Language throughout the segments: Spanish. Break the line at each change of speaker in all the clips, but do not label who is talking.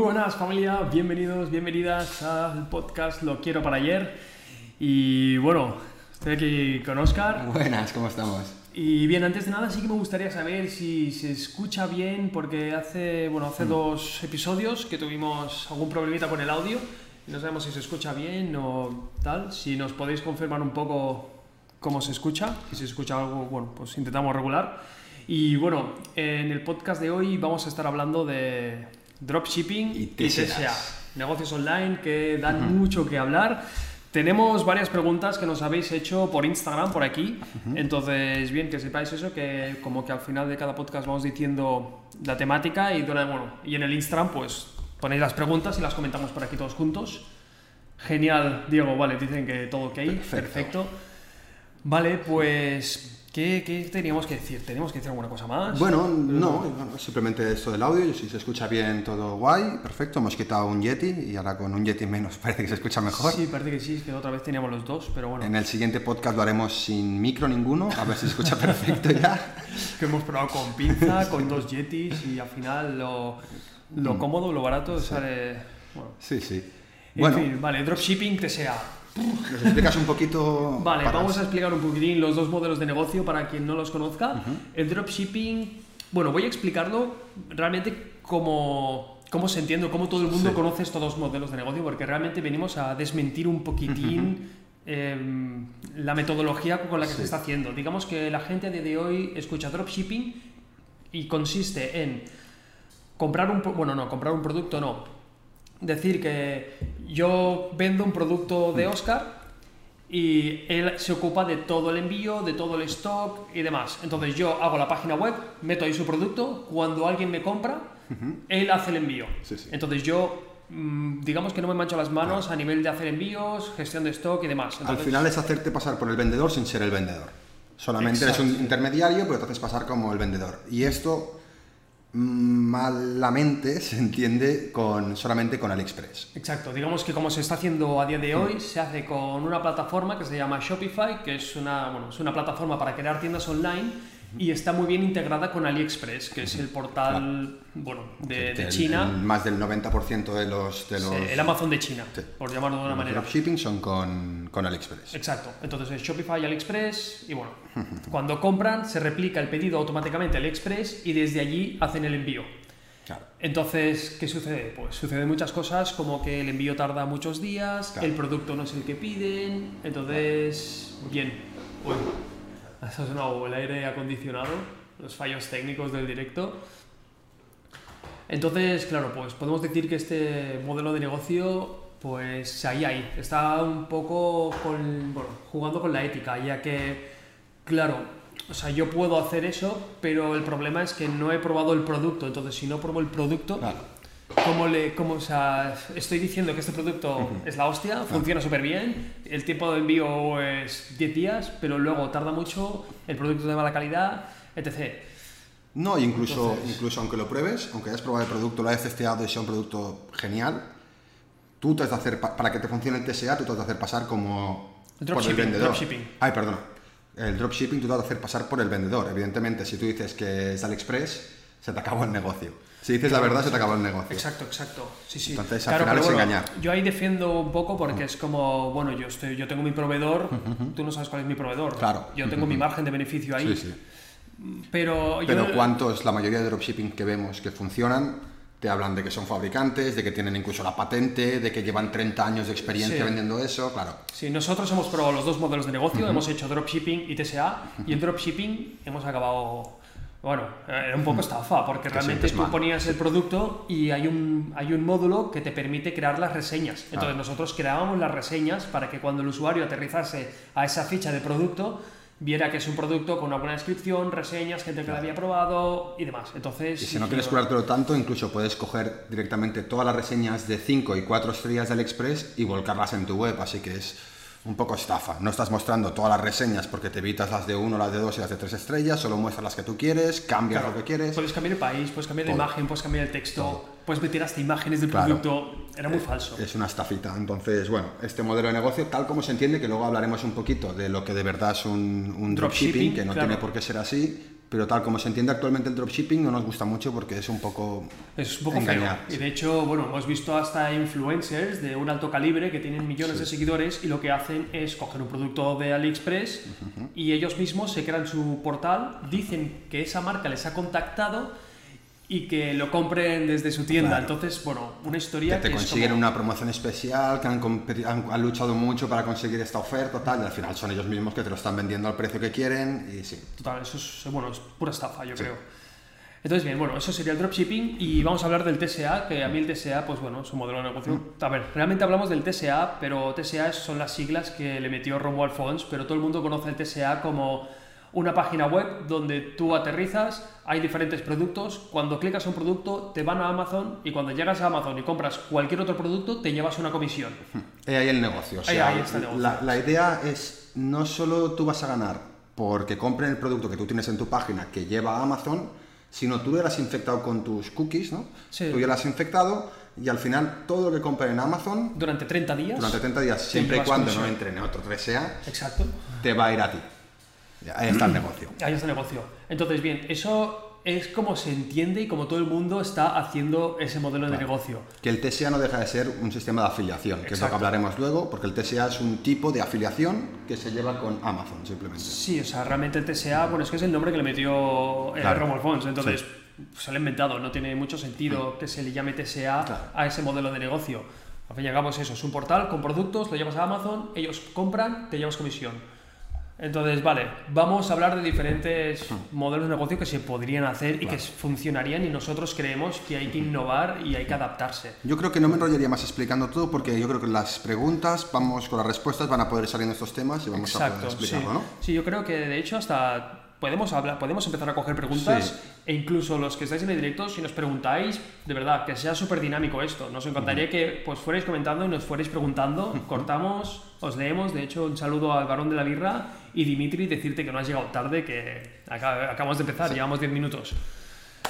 Muy buenas familia, bienvenidos, bienvenidas al podcast Lo quiero para ayer. Y bueno, estoy aquí con Oscar.
Buenas, ¿cómo estamos?
Y bien, antes de nada sí que me gustaría saber si se escucha bien, porque hace, bueno, hace dos episodios que tuvimos algún problemita con el audio. No sabemos si se escucha bien o tal. Si nos podéis confirmar un poco cómo se escucha, si se escucha algo, bueno, pues intentamos regular. Y bueno, en el podcast de hoy vamos a estar hablando de dropshipping
Y.
TSA, negocios online que dan mucho que hablar. Tenemos varias preguntas que nos habéis hecho por Instagram, por aquí. Entonces, bien, que sepáis eso, que como que al final de cada podcast vamos diciendo la temática y, bueno, y en el Instagram pues ponéis las preguntas y las comentamos por aquí todos juntos. Genial, Diego, vale, dicen que todo ok, perfecto.
Perfecto.
Vale, pues, ¿qué, ¿qué teníamos que decir? ¿Teníamos que decir alguna cosa más?
Bueno, no, bueno, simplemente esto del audio, si se escucha bien todo guay, perfecto, hemos quitado un Yeti y ahora con un Yeti menos parece que se escucha mejor.
Sí, parece que sí, es que otra vez teníamos los dos, pero bueno.
En el siguiente podcast lo haremos sin micro ninguno, a ver si se escucha perfecto ya.
que hemos probado con pinza, con dos yetis y al final lo, lo cómodo, lo barato sale... Bueno.
Sí, sí.
En
Bueno,
fin, vale, dropshipping TSA.
¿Nos explicas un poquito?
Vale,
para-
vamos a explicar un poquitín los dos modelos de negocio para quien no los conozca. El dropshipping, bueno, voy a explicarlo realmente como cómo se entiende, cómo todo el mundo
Sí.
conoce estos dos modelos de negocio, porque realmente venimos a desmentir un poquitín em, la metodología con la que se está haciendo. Digamos que la gente a día de hoy escucha dropshipping y consiste en comprar un bueno no comprar un producto no decir que yo vendo un producto de Oscar y él se ocupa de todo el envío de todo el stock y demás entonces yo hago la página web meto ahí su producto cuando alguien me compra él hace el envío
Sí, sí.
entonces yo mm, digamos que no me mancho las manos a nivel de hacer envíos gestión de stock y demás
Al final es hacerte pasar por el vendedor sin ser el vendedor. Solamente eres un
Exacto.
intermediario, pero te haces pasar como el vendedor. Y esto mm, malamente se entiende con, solamente con AliExpress.
Exacto, digamos que como se está haciendo a día de hoy, se hace con una plataforma que se llama Shopify, que es una, bueno, es una plataforma para crear tiendas online y está muy bien integrada con AliExpress, que es el portal bueno, de,
Que
de
el-
China,
el- más del 90% de los, de los,
Sí, el Amazon de China,
Sí.
por llamarlo de una
los
manera.
dropshipping son con, con AliExpress.
Exacto, entonces es Shopify y AliExpress y bueno, cuando compran se replica el pedido automáticamente a AliExpress y desde allí hacen el envío.
Claro.
Entonces, ¿qué sucede? Pues suceden muchas cosas como que el envío tarda muchos días,
Claro.
el producto no es el que piden, entonces, bien. Sonado el aire acondicionado, los fallos técnicos del directo. Entonces, claro, pues podemos decir que este modelo de negocio, pues ahí, ahí, está un poco con, bueno, jugando con la ética, ya que, claro, o sea, yo puedo hacer eso, pero el problema es que no he probado el producto, entonces si no pruebo el producto. ¿Cómo le, cómo, o sea, estoy diciendo que este producto es la hostia, funciona súper bien, el tiempo de envío es 10 días, pero luego tarda mucho, el producto es de mala calidad, etc.
No, incluso,
Entonces-
incluso aunque lo pruebes, aunque hayas probado el producto, lo hayas testeado y sea un producto genial, tú te has de hacer, pa- para que te funcione el TSA, tú te has de hacer pasar como
El
por el vendedor.
dropshipping.
Ay, perdón. El dropshipping tú te has de hacer pasar por el vendedor. Evidentemente, si tú dices que es AliExpress, se te acabó el negocio. Si dices la verdad, se te acabó el negocio.
Exacto, exacto. Sí, sí.
Entonces, al final es engañar.
Yo ahí defiendo un poco porque es como, bueno, yo estoy, yo tengo mi proveedor, tú no sabes cuál es mi proveedor.
Claro.
Yo tengo mi margen de beneficio ahí.
Sí, sí.
Pero,
Pero
yo,
¿cuántos, la mayoría de dropshipping que vemos que funcionan, te hablan de que son fabricantes, de que tienen incluso la patente, de que llevan 30 años de experiencia
Sí.
vendiendo eso? Claro.
Sí, nosotros hemos probado los dos modelos de negocio, hemos hecho dropshipping y TSA, y en dropshipping hemos acabado, bueno, era un poco estafa, porque
Que
realmente tú
mal.
ponías el producto y hay un, hay un módulo que te permite crear las reseñas. Entonces
Claro.
nosotros creábamos las reseñas para que cuando el usuario aterrizase a esa ficha de producto, viera que es un producto con una buena descripción, reseñas, gente que lo había probado y demás. Entonces,
Y si no quieres curártelo tanto, incluso puedes coger directamente todas las reseñas de 5 y 4 estrellas del Express y volcarlas en tu web, así que es un poco estafa. No estás mostrando todas las reseñas porque te evitas las de 1, las de 2 y las de 3 estrellas, solo muestras las que tú quieres, cambias
Claro,
lo que quieres.
Puedes cambiar el país, puedes cambiar la
Todo.
imagen, puedes cambiar el texto, puedes meter hasta imágenes del
Claro.
producto. Era muy falso.
Es una estafita. Entonces, bueno, este modelo de negocio, tal como se entiende, que luego hablaremos un poquito de lo que de verdad es un, un dropshipping,
Dropshipping,
que no
claro.
tiene por qué ser así, pero tal como se entiende actualmente el dropshipping no nos gusta mucho porque es un poco
Es un poco
engañar.
feo. Y de hecho, bueno, hemos visto hasta influencers de un alto calibre que tienen millones de seguidores y lo que hacen es coger un producto de AliExpress y ellos mismos se crean su portal, dicen que esa marca les ha contactado y que lo compren desde su tienda.
Claro.
Entonces, bueno, una
que
historia
te
que,
consiguen
como-
una promoción especial, que han, han- han luchado mucho para conseguir esta oferta, tal, y al final son ellos mismos que te lo están vendiendo al precio que quieren, y sí.
Total, eso es, bueno, es pura estafa, yo creo. Entonces, bien, bueno, eso sería el dropshipping y vamos a hablar del TSA, que a mí el TSA, pues bueno, es un modelo de negocio. A ver, realmente hablamos del TSA, pero TSA son las siglas que le metió Romuald Fons, pero todo el mundo conoce el TSA como una página web donde tú aterrizas, hay diferentes productos, cuando clicas un producto te van a Amazon y cuando llegas a Amazon y compras cualquier otro producto te llevas una comisión.
Ahí el negocio. O sea,
ahí está el negocio.
La, la idea es no solo tú vas a ganar porque compren el producto que tú tienes en tu página que lleva a Amazon, sino tú ya lo has infectado con tus cookies, ¿no?
Sí.
Tú ya lo has infectado y al final todo lo que compren en Amazon
Durante 30 días.
durante 30 días, siempre y cuando no entre en otro 3A,
Exacto.
te va a ir a ti. Ahí está el negocio.
Ahí está el negocio. Entonces, bien, eso es como se entiende y como todo el mundo está haciendo ese modelo de negocio.
Que el TSA no deja de ser un sistema de afiliación, que es lo
Exacto.
que hablaremos luego, porque el TSA es un tipo de afiliación que se lleva con Amazon simplemente.
Sí, o sea, realmente el TSA, bueno, es que es el nombre que le metió eh,
Claro.
Fons, entonces se lo ha inventado, no tiene mucho sentido que se le llame TSA
Claro.
a ese modelo de negocio. Al fin y al cabo es eso, es un portal con productos, lo llevas a Amazon, ellos compran, te llevas comisión. Entonces, vale, vamos a hablar de diferentes modelos de negocio que se podrían hacer y que funcionarían y nosotros creemos que hay que innovar y hay que adaptarse.
Yo creo que no me enrollaría más explicando todo porque yo creo que las preguntas, vamos con las respuestas, van a poder salir en estos temas y vamos a poder
sí.
explicarlo, ¿no?
Sí, yo creo que de hecho hasta podemos hablar, podemos empezar a coger preguntas
Sí.
e incluso los que estáis en el directo, si nos preguntáis, de verdad, que sea súper dinámico esto. Nos encantaría que pues fuerais comentando y nos fuerais preguntando. Cortamos, os leemos. De hecho, un saludo al varón de la birra y Dimitri, decirte que no has llegado tarde, que aca- acabamos de empezar, llevamos 10 minutos.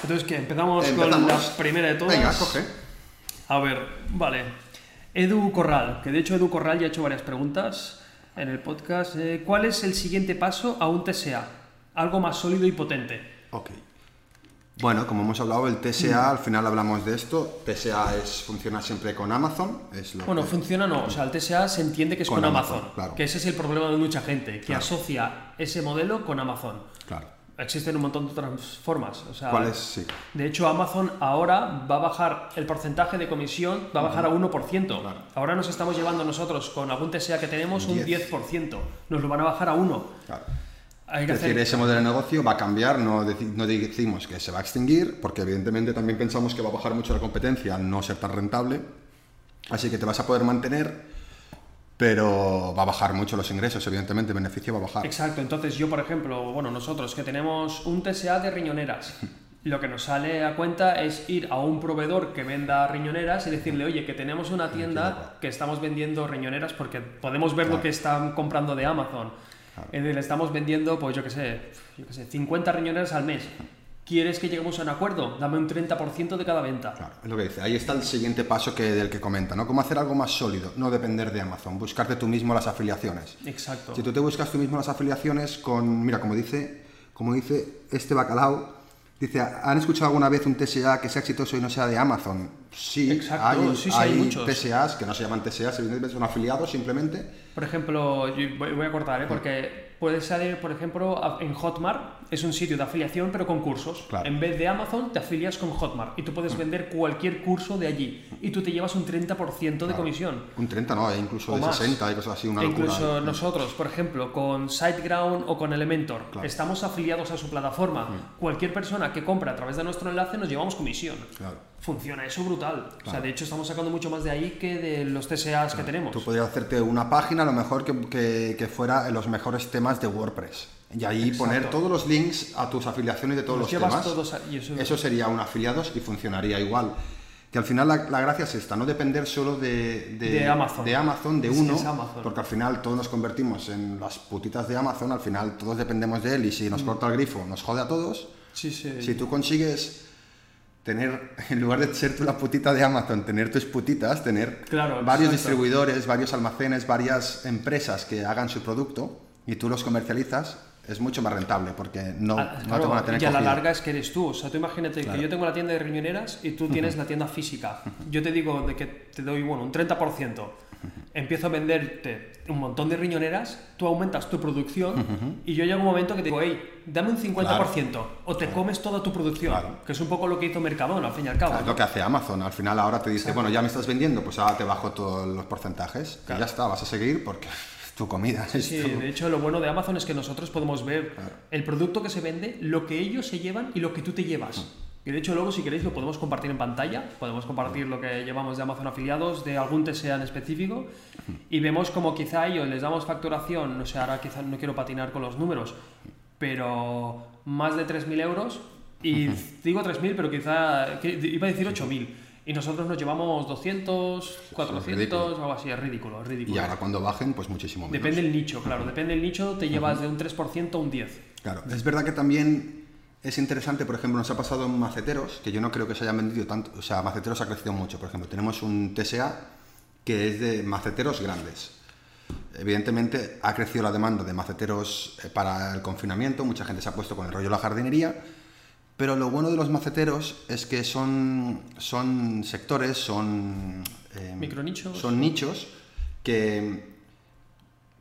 Entonces, que empezamos, con la primera de todas.
Venga, coge.
A ver, vale. Edu Corral, que de hecho Edu Corral ya ha hecho varias preguntas en el podcast. Eh, ¿Cuál es el siguiente paso a un TSA? Algo más sólido y potente.
Ok. Bueno, como hemos hablado, el TSA, al final hablamos de esto. TSA es, funciona siempre con Amazon. Es lo
Bueno,
que-
funciona no, o sea, el TSA se entiende que es con,
Con
Amazon,
Amazon, claro.
que ese es el problema de mucha gente, que
Claro.
asocia ese modelo con Amazon.
Claro.
Existen un montón de otras formas, o sea,
¿Cuál es? Sí.
De hecho, Amazon ahora va a bajar el porcentaje de comisión, va a bajar a 1%.
Claro.
Ahora nos estamos llevando nosotros con algún TSA que tenemos un
10.
10%. Nos lo van a bajar a 1.
Claro.
Hay que
Es decir,
hacer...
ese modelo de negocio va a cambiar, no, deci- no decimos que se va a extinguir, porque evidentemente también pensamos que va a bajar mucho la competencia al no ser tan rentable. Así que te vas a poder mantener, pero va a bajar mucho los ingresos, evidentemente, el beneficio va a bajar.
Exacto, entonces yo, por ejemplo, bueno, nosotros que tenemos un TSA de riñoneras, lo que nos sale a cuenta es ir a un proveedor que venda riñoneras y decirle, oye, que tenemos una tienda que estamos vendiendo riñoneras porque podemos ver lo
Claro.
que están comprando de Amazon. Eh, Le estamos vendiendo, pues yo qué sé, yo qué sé, 50 riñoneras al mes. ¿Quieres que lleguemos a un acuerdo? Dame un 30% de cada venta.
Claro, es lo que dice. Ahí está el siguiente paso que, del que comenta, ¿no? Cómo hacer algo más sólido, no depender de Amazon, buscarte tú mismo las afiliaciones.
Exacto.
Si tú te buscas tú mismo las afiliaciones con, mira, como dice, como dice este bacalao, dice, ¿han escuchado alguna vez un TSA que sea exitoso y no sea de Amazon? Sí,
Exacto,
hay,
sí, sí, hay muchos.
TSAs que no se llaman TSAs, evidentemente son afiliados simplemente.
Por ejemplo, yo voy a cortar, ¿eh? porque puede salir, por ejemplo, en Hotmart, es un sitio de afiliación pero con cursos.
Claro.
En vez de Amazon, te afilias con Hotmart y tú puedes vender cualquier curso de allí y tú te llevas un 30% de comisión.
Un 30, no, e incluso
O
de
más.
60 y cosas así, una
E
locura.
incluso nosotros, por ejemplo, con SiteGround o con Elementor,
Claro.
estamos afiliados a su plataforma. Cualquier persona que compra a través de nuestro enlace nos llevamos comisión.
Claro.
Funciona eso brutal. O sea, de hecho estamos sacando mucho más de ahí que de los TSAs que tenemos.
Tú podrías hacerte una página, a lo mejor que, que, que fuera los mejores temas de WordPress. Y ahí
Exacto.
poner todos los links a tus afiliaciones de todos
Los
los, temas.
todos a- eso-
eso sería un afiliados y funcionaría igual. Que al final la, la gracia es esta, no depender solo de,
De Amazon.
de Amazon, de
Es que
uno,
Amazon.
porque al final todos nos convertimos en las putitas de Amazon, al final todos dependemos de él y si
Mm.
nos corta el grifo nos jode a todos.
Sí, sí.
Si tú consigues tener, en lugar de ser tú la putita de Amazon, tener tus putitas, tener
Claro,
varios
exacto.
distribuidores, varios almacenes, varias empresas que hagan su producto y tú los comercializas, es mucho más rentable porque no,
Ah,
no
claro,
te van a tener
y a la
cogido.
larga es que eres tú. O sea, tú imagínate que yo tengo la tienda de riñoneras y tú tienes la tienda física. Yo te digo de que te doy, bueno, un 30%. Empiezo a venderte un montón de riñoneras, tú aumentas tu producción y yo llego a un momento que te digo, hey, dame un 50% o te comes toda tu producción.
Claro.
Que es un poco lo que hizo Mercadona, al fin y al cabo.
Es lo que hace Amazon. Al final ahora te dice, bueno, ya me estás vendiendo, pues ahora te bajo todos los porcentajes. Y ya está, vas a seguir porque tu comida.
Sí,
tu-
de hecho lo bueno de Amazon es que nosotros podemos ver el producto que se vende, lo que ellos se llevan y lo que tú te llevas. Y de hecho luego si queréis lo podemos compartir en pantalla, podemos compartir lo que llevamos de Amazon afiliados, de algún TSA en específico, y vemos como quizá a ellos les damos facturación, no sé, ahora quizá no quiero patinar con los números, pero más de 3.000 euros, y digo 3.000, pero quizá, iba a decir 8.000, y nosotros nos llevamos 200, 400,
ridículo.
algo así, es ridículo, es ridículo.
Y ahora cuando bajen, pues muchísimo menos.
Depende del nicho, claro. Depende del nicho, te llevas de un 3% a un 10%.
Claro, es verdad que también es interesante, por ejemplo, nos ha pasado en maceteros, que yo no creo que se hayan vendido tanto, o sea, maceteros ha crecido mucho, por ejemplo, tenemos un TSA que es de maceteros grandes. Evidentemente ha crecido la demanda de maceteros eh, para el confinamiento, mucha gente se ha puesto con el rollo de la jardinería, pero lo bueno de los maceteros es que son, son sectores, son... eh,
Micronichos.
Son nichos que,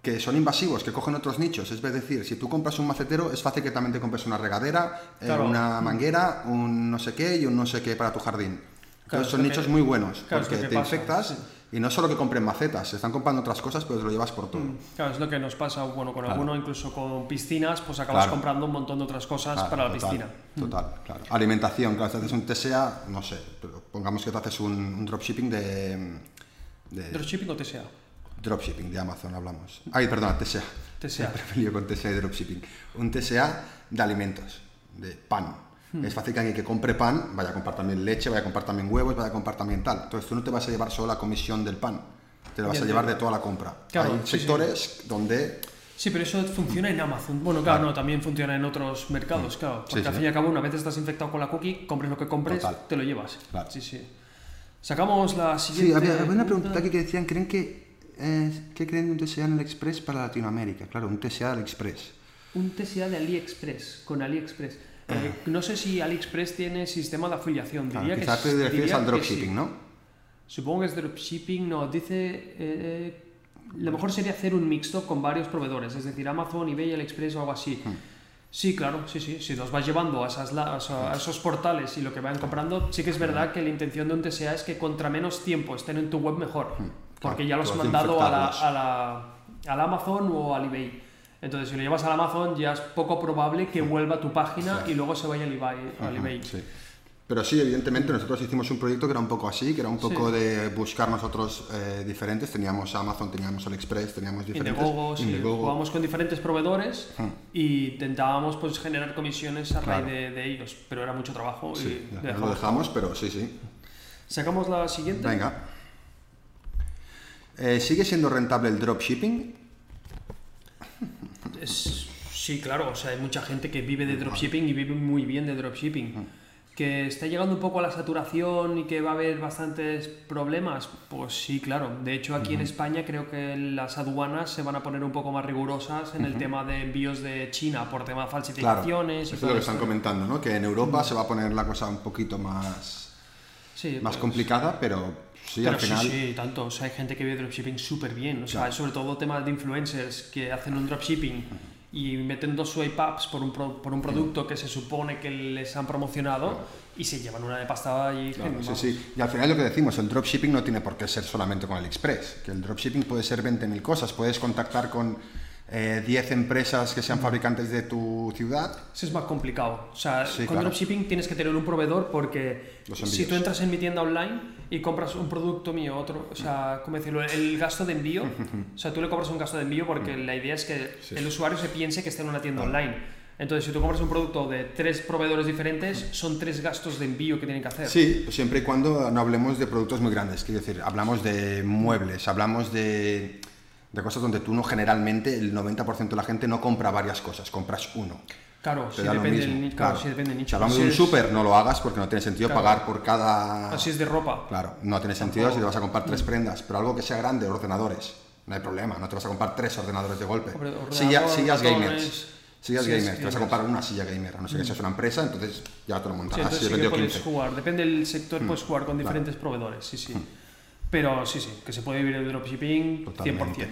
que son invasivos, que cogen otros nichos. Es decir, si tú compras un macetero, es fácil que también te compres una regadera, eh, una manguera, un no sé qué y un no sé qué para tu jardín.
Claro,
Entonces son nichos muy buenos,
claro,
porque te
pasa,
infectas
sí.
y no solo que compren macetas, se están comprando otras cosas, pero te lo llevas por todo.
Claro, es lo que nos pasa, bueno, con alguno, incluso con piscinas, pues acabas comprando un montón de otras cosas para la
total,
piscina.
Total, claro. Alimentación, claro, si haces un TSA, no sé, pero pongamos que te haces un, un dropshipping de, de
¿Dropshipping o TSA?
Dropshipping de Amazon hablamos. Ay, perdona, TSA.
TSA.
Lío con TSA y dropshipping. Un TSA de alimentos, de pan.
Hmm.
Es fácil que alguien que compre pan vaya a comprar también leche, vaya a comprar también huevos, vaya a comprar también tal. Entonces tú no te vas a llevar solo la comisión del pan, te lo vas a llevar de toda la compra.
Claro,
Hay
sí, sí.
sectores donde
Sí, pero eso funciona en Amazon. Bueno, claro, no, también funciona en otros mercados, claro. Porque
Sí,
al
sí.
fin y al cabo, una vez estás infectado con la cookie, compres lo que compres,
Total.
te lo llevas.
Claro.
Sí, sí. Sacamos la
Sí,
siguiente.
había, había una pregunta aquí que decían, ¿creen que, eh, ¿qué creen de un TSA en el Express para Latinoamérica? Claro, un TSA del Express.
Un TSA de AliExpress, con AliExpress. Eh, no sé si AliExpress tiene sistema de afiliación. Diría
quizás te refieres al dropshipping,
sí.
¿no?
Supongo que es dropshipping, no, dice... eh, lo mejor sería hacer un mixto con varios proveedores, es decir, Amazon, eBay, AliExpress o algo así.
Hmm.
Sí, claro, sí, sí. Si los vas llevando a, esas, esos portales y lo que vayan comprando, sí que es verdad que la intención de un TSA es que contra menos tiempo estén en tu web mejor. Porque ya los has mandado a la, a la- al Amazon o al eBay. Entonces, si lo llevas al Amazon, ya es poco probable que vuelva a tu página y luego se vaya al eBay. al eBay.
Sí. Pero sí, evidentemente nosotros hicimos un proyecto que era un poco así, que era un poco
Sí.
de buscar nosotros eh, diferentes. Teníamos Amazon, teníamos AliExpress, teníamos diferentes.
Indiegogo, sí,
Indiegogo.
jugábamos con diferentes proveedores
Hmm.
y intentábamos pues generar comisiones a
Claro.
raíz de, de ellos, pero era mucho trabajo
Sí,
y
ya, lo
dejamos,
pero sí, sí.
Sacamos la siguiente.
Venga. Eh, ¿Sigue siendo rentable el dropshipping?
Es- sí, claro, o sea, hay mucha gente que vive de dropshipping y vive muy bien de dropshipping. Que está llegando un poco a la saturación y que va a haber bastantes problemas, pues sí, claro. De hecho, aquí en España creo que las aduanas se van a poner un poco más rigurosas en el tema de envíos de China por tema de
Claro.
falsificaciones
Eso
y
es lo que están comentando, ¿no? Que en Europa se va a poner la cosa un poquito más,
Sí,
más
pues-
complicada, pero sí,
Pero
al final.
sí, sí, tanto. O sea, hay gente que vive dropshipping súper bien. O sea,
Claro.
sobre todo temas de influencers que hacen un dropshipping y meten dos swipe ups por un, pro- por un producto que se supone que les han promocionado y se llevan una de pasta y
Claro, sí, sí. Y al final lo que decimos, el dropshipping no tiene por qué ser solamente con AliExpress, que el dropshipping puede ser 20.000 cosas, puedes contactar con eh, 10 empresas que sean fabricantes de tu ciudad.
Eso es más complicado. O sea,
Sí,
con
claro.
dropshipping tienes que tener un proveedor porque si tú entras en mi tienda online y compras un producto mío, otro, o sea, ¿cómo decirlo? El gasto de envío, o sea, tú le cobras un gasto de envío porque la idea es que
Sí.
el usuario se piense que está en una tienda online. Entonces, si tú compras un producto de tres proveedores diferentes, son tres gastos de envío que tienen que hacer.
Sí, siempre y cuando no hablemos de productos muy grandes, quiero decir, hablamos de muebles, hablamos de, de cosas donde tú no generalmente, el 90% de la gente no compra varias cosas, compras uno.
Claro, sí
lo
depende, claro,
claro.
sí depende del
Si
nicho.
hablamos
Si
de un súper, no lo hagas porque no tiene sentido
Claro.
pagar por cada...
Así es de ropa.
Claro, no tiene sentido si te vas a comprar tres prendas, pero algo que sea grande, ordenadores, no hay problema, no te vas a comprar tres ordenadores de golpe.
Ordenador,
Silla- sillas gamers. Sillas
Sí,
gamer, te vas a comprar una silla gamer, a no ser que seas una empresa, entonces ya te lo
Sí,
montarás.
entonces
Si
sí que puedes
15.
jugar, depende del sector, puedes jugar con diferentes proveedores, sí, sí. Pero sí, sí, que se puede vivir el dropshipping
Totalmente.
100%.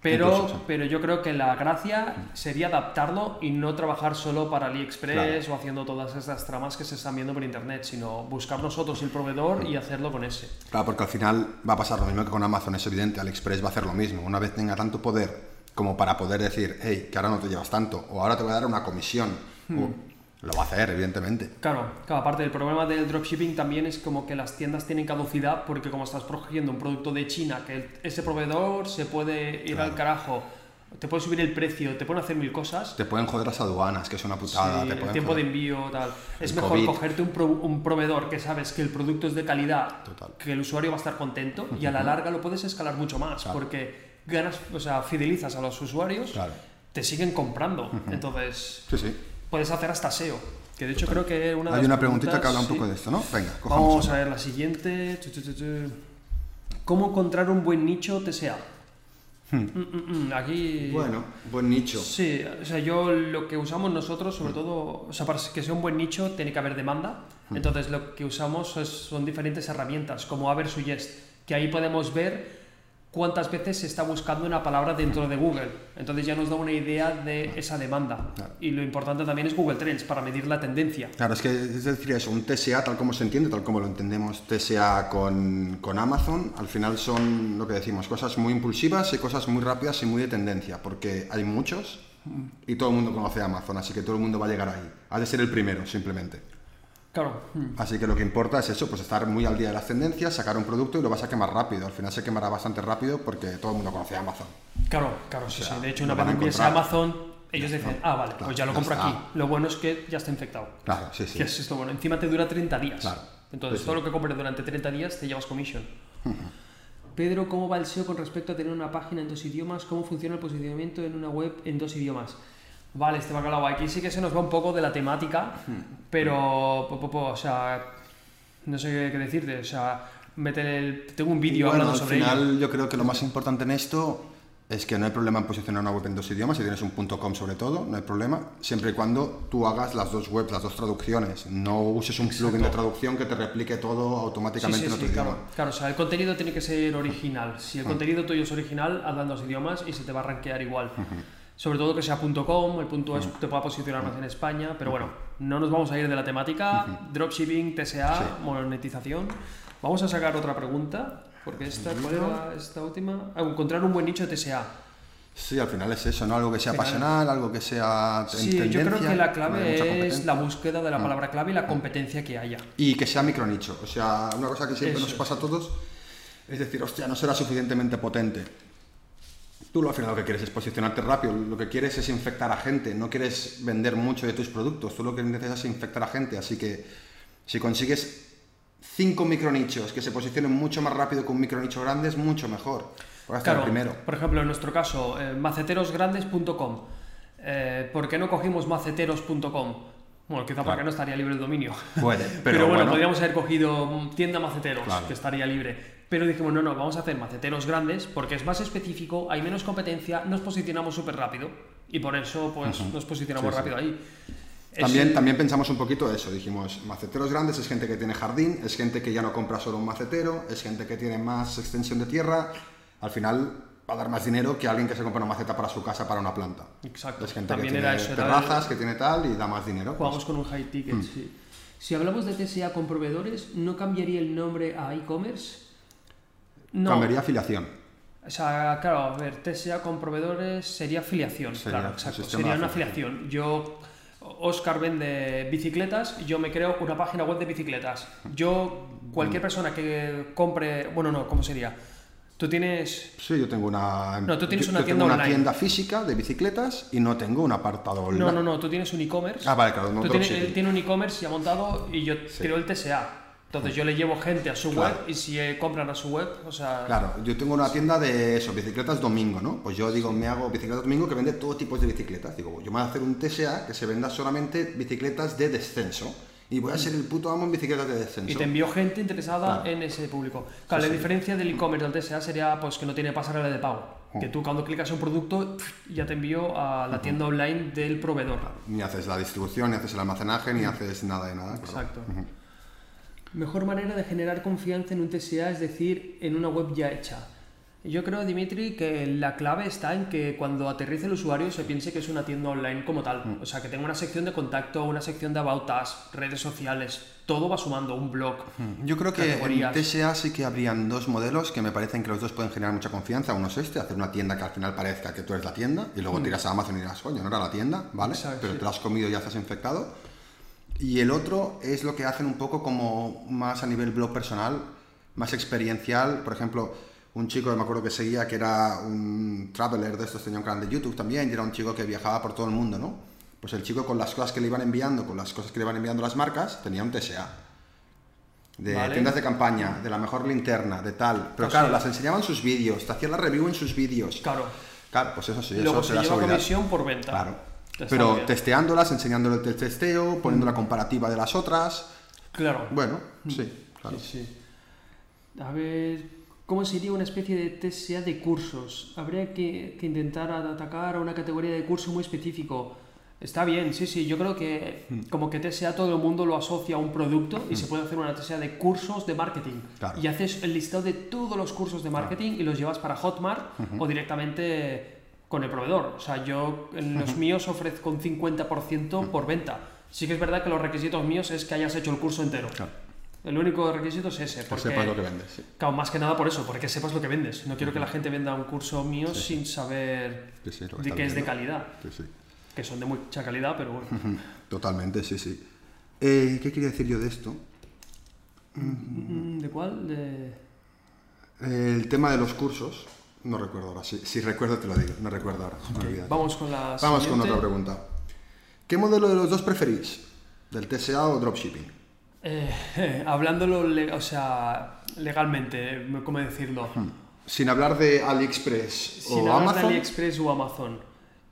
Pero,
Incluso, sí.
pero yo creo que la gracia sería adaptarlo y no trabajar solo para AliExpress o haciendo todas estas tramas que se están viendo por internet, sino buscar nosotros el proveedor y hacerlo con ese.
Claro, porque al final va a pasar lo mismo que con Amazon, es evidente, AliExpress va a hacer lo mismo. Una vez tenga tanto poder como para poder decir, hey, que ahora no te llevas tanto, o ahora te voy a dar una comisión, o- lo va a hacer, evidentemente.
Claro, claro, aparte del problema del dropshipping también es como que las tiendas tienen caducidad porque como estás protegiendo un producto de China, que el- ese proveedor se puede ir al carajo, te puede subir el precio, te pueden hacer mil cosas.
Te pueden joder las aduanas, que es una putada.
Sí,
te
el tiempo de
joder-
envío, tal. Es
El
mejor
COVID.
cogerte un, pro- un proveedor que sabes que el producto es de calidad,
Total.
que el usuario va a estar contento y a la larga lo puedes escalar mucho más
Claro.
porque ganas, o sea, fidelizas a los usuarios,
Claro.
te siguen comprando. Entonces,
Sí, sí.
Puedes hacer hasta SEO. Que de hecho creo que una de
Hay
las
una preguntita que habla un poco
sí.
de esto, ¿no? Venga, cojamos.
Vamos a ver la siguiente. ¿Cómo encontrar un buen nicho TSA? Mm, mm, mm, Aquí.
Bueno, buen nicho.
Sí, o sea, yo lo que usamos nosotros, sobre todo, o sea, para que sea un buen nicho, tiene que haber demanda. Entonces, lo que usamos es- son diferentes herramientas, como Aver Suggest, que ahí podemos ver cuántas veces se está buscando una palabra dentro de Google. Entonces, ya nos da una idea de esa demanda.
Claro.
Y lo importante también es Google Trends para medir la tendencia.
Claro, es que es decir eso, un TSA tal como se entiende, tal como lo entendemos TSA con, con Amazon, al final son lo que decimos, cosas muy impulsivas y cosas muy rápidas y muy de tendencia, porque hay muchos y todo el mundo conoce Amazon, así que todo el mundo va a llegar ahí. Has de ser el primero, simplemente.
Claro. mm.
Así que lo que importa es eso, pues estar muy al día de las tendencias, sacar un producto y lo vas a quemar rápido. Al final se quemará bastante rápido porque todo el mundo conoce Amazon.
Claro, claro, sí,
O sea,
sí. De hecho, una vez
a encontrar.
Amazon, ellos dicen, ah, vale,
claro,
pues ya lo compro
está.
aquí. Lo bueno es que ya está infectado.
Claro, sí, sí.
Que es esto bueno. Encima te dura 30 días.
Claro.
Entonces,
Sí,
todo
sí.
lo que compres durante 30 días te llevas commission. Pedro, ¿cómo va el SEO con respecto a tener una página en dos idiomas? ¿Cómo funciona el posicionamiento en una web en dos idiomas? Vale, este bacalao, aquí sí que se nos va un poco de la temática, pero, po, po, po, o sea, no sé qué decirte, o sea, meter el... Tengo un vídeo
Bueno,
hablando
al
sobre
final
ello.
yo creo que lo más importante en esto es que no hay problema en posicionar una web en dos idiomas, si tienes un .com sobre todo, no hay problema, siempre y cuando tú hagas las dos webs, las dos traducciones, no uses un plugin de traducción que te replique todo
Sí,
automáticamente
sí,
en
sí,
otro
claro.
idioma.
Claro, o sea, el contenido tiene que ser original. Si
Ah.
el contenido tuyo es original, en dos idiomas y se te va a rankear igual. Sobre todo que sea .com, el punto es te pueda posicionar más en España, pero bueno, no nos vamos a ir de la temática. Dropshipping, TSA, monetización. Vamos a sacar otra pregunta, porque esta, ¿cuál era esta última? Ah, encontrar un buen nicho de TSA.
Sí, al final es eso, ¿no? Algo que sea
Final.
pasional, algo que sea
Sí, yo creo que la clave es la búsqueda de la palabra clave y la competencia que haya.
Y que sea micronicho. O sea, una cosa que siempre
Eso
nos pasa a todos es decir, hostia, no será suficientemente potente. Tú al final lo que quieres es posicionarte rápido, lo que quieres es infectar a gente, no quieres vender mucho de tus productos, tú lo que necesitas es infectar a gente, así que si consigues cinco micronichos que se posicionen mucho más rápido que un micronicho grande es mucho mejor.
Claro,
primero.
por ejemplo, en nuestro caso, eh, maceterosgrandes.com. Eh, ¿Por qué no cogimos maceteros.com? Bueno, quizá porque no estaría libre el dominio.
Puede,
Pero,
pero,
bueno,
bueno,
podríamos haber cogido tienda maceteros,
Claro.
que estaría libre. Pero dijimos, no, no, vamos a hacer maceteros grandes porque es más específico, hay menos competencia, nos posicionamos súper rápido. Y por eso, pues, nos posicionamos
Sí, sí.
rápido ahí. Es-
También, también pensamos un poquito eso, dijimos, maceteros grandes es gente que tiene jardín, es gente que ya no compra solo un macetero, es gente que tiene más extensión de tierra, al final va a dar más dinero que alguien que se compra una maceta para su casa, para una planta.
Exacto.
Es gente
También
que tiene
eso,
terrazas, que tiene tal y da más dinero. pues,
Jugamos con un high ticket, sí. Si hablamos de TSA con proveedores, ¿no cambiaría el nombre a e-commerce? No.
Cambiaría afiliación.
O sea, claro, a ver, TSA con proveedores sería afiliación,
Sería
claro, exacto. Sería una
afiliación.
Yo, Oscar vende bicicletas, yo me creo una página web de bicicletas. Yo, cualquier persona que compre, bueno, no, ¿cómo sería? Tú tienes
Sí, yo tengo una,
No, tú tienes
yo-
una
yo
tienda
tengo una
online.
tienda física de bicicletas y no tengo un apartado online.
No, no, no, tú tienes un e-commerce.
Ah, vale, claro, no
Tú tienes,
dropshipping.
él tiene un e-commerce ya montado y yo creo el TSA. Entonces yo le llevo gente a su
Claro.
web y si eh, compran a su web, o sea...
Claro, yo tengo una tienda de eso, bicicletas domingo, ¿no? Pues yo digo, me hago bicicletas domingo que vende todo tipo de bicicletas. Digo, yo me voy a hacer un TSA que se venda solamente bicicletas de descenso. Y voy a ser el puto amo en bicicletas de descenso.
Y te envío gente interesada
Claro.
en ese público. Claro, la diferencia del e-commerce del TSA sería pues que no tiene pasarela de pago. Que tú cuando clicas un producto ya te envío a la tienda online del proveedor.
Ni haces la distribución, ni haces el almacenaje, ni haces nada de nada. claro.
Exacto. Mejor manera de generar confianza en un TSA es decir, en una web ya hecha. Yo creo, Dimitri, que la clave está en que cuando aterrice el usuario se piense que es una tienda online como tal. O sea, que tenga una sección de contacto, una sección de About Us, redes sociales, todo va sumando, un blog.
Yo creo que en
categorías.
TSA sí que habrían dos modelos que me parecen que los dos pueden generar mucha confianza. Uno es este, hacer una tienda que al final parezca que tú eres la tienda y luego tiras a Amazon y dirás, coño, no era la tienda, ¿vale?
Exacto,
Pero
sí.
te lo has comido y ya estás infectado. Y el otro es lo que hacen un poco como más a nivel blog personal, más experiencial. Por ejemplo, un chico que me acuerdo que seguía que era un traveler de estos, tenía un canal de YouTube también, y era un chico que viajaba por todo el mundo, ¿no? Pues el chico con las cosas que le iban enviando, con las cosas que le iban enviando las marcas, tenía un TSA. De
Vale.
tiendas de campaña, de la mejor linterna, de tal. Pero
Pues
claro,
sí.
las enseñaban en sus vídeos, te hacían la review en sus vídeos.
Claro.
Claro, pues eso sí,
Luego
eso
se lleva comisión por venta.
Claro. Pero testeándolas, enseñándole el testeo, poniendo la comparativa de las otras.
Claro.
Bueno, sí, claro.
Sí, sí. A ver, ¿cómo sería una especie de TSA de cursos? Habría que, que intentar atacar a una categoría de curso muy específico. Está bien, sí, sí. Yo creo que
Hmm.
como que TSA todo el mundo lo asocia a un producto y se puede hacer una TSA de cursos de marketing.
Claro.
Y haces el listado de todos los cursos de marketing y los llevas para Hotmart o directamente con el proveedor. O sea, yo en los míos ofrezco un 50% por venta. Sí que es verdad que los requisitos míos es que hayas hecho el curso entero.
Claro.
El único requisito es ese.
Que
Porque,
sepas lo que vendes. sí.
Claro, más que nada por eso, porque sepas lo que vendes. No quiero que la gente venda un curso mío sin saber
Sí, sí, que
de que es de calidad.
Sí, sí.
Que son de mucha calidad, pero bueno.
Totalmente, sí, sí. Eh, ¿Qué quería decir yo de esto?
Mm, ¿De cuál? De...
El tema de los cursos, no recuerdo ahora. Si, si recuerdo te lo digo, no recuerdo ahora.
Vamos con la
Vamos con otra pregunta. ¿Qué modelo de los dos preferís? ¿Del TSA o dropshipping?
Eh, hablándolo, o sea, legalmente, ¿cómo decirlo?
Sin hablar de AliExpress
Sin
o
hablar de
Amazon.
AliExpress o Amazon.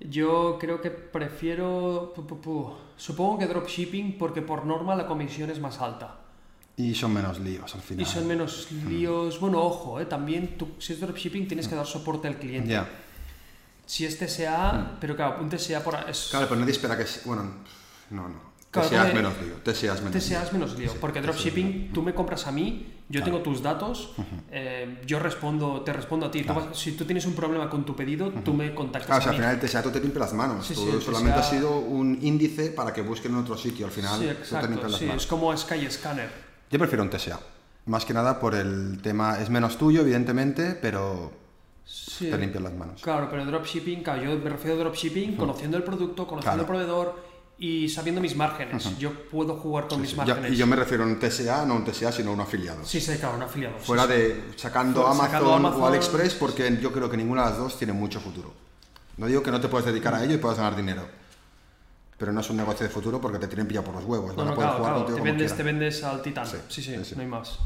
Yo creo que prefiero... Supongo que dropshipping porque por norma la comisión es más alta.
Y son menos líos al final.
Y son menos líos. Bueno, ojo, eh, también tú, si es dropshipping tienes que dar soporte al cliente.
Ya.
Si es TSA, pero claro, un TSA por es,
Claro, pero nadie espera que... Bueno, no, no.
Claro,
TSA es menos lío. TSA es menos
TSA
lío.
es menos lío,
Sí,
porque dropshipping tú me compras a mí, yo
Claro.
tengo tus datos, eh, yo respondo, te respondo a ti. Tú
Claro.
vas- si tú tienes un problema con tu pedido, tú me contactas
Claro, o sea,
a
al
mí.
final el TSA tú te limpia las manos.
Sí,
Tú
sí,
solamente
TSA
ha sido un índice para que busquen en otro sitio. Al final
Sí,
tú te
exacto.
las
Sí,
manos.
es como Sky Scanner.
Yo prefiero un TSA. Más que nada por el tema... Es menos tuyo, evidentemente, pero
Sí.
te limpias las manos.
Claro, pero dropshipping, claro, yo me refiero a dropshipping conociendo el producto, conociendo
Claro.
el proveedor y sabiendo mis márgenes. Yo puedo jugar con mis márgenes.
y yo me refiero a un TSA, no un TSA, sino a un afiliado.
Sí, sí, claro, un afiliado.
Fuera de sacando
Fuera-
Amazon,
sacando Amazon,
o AliExpress, porque yo creo que ninguna de las dos tiene mucho futuro. No digo que no te puedes dedicar a ello y puedas ganar dinero. Pero no es un negocio de futuro porque te tienen pillado por los huevos.
No, no, claro, te vendes, te vendes al titán.
Sí,
Sí, sí,
sí, sí.
no hay más.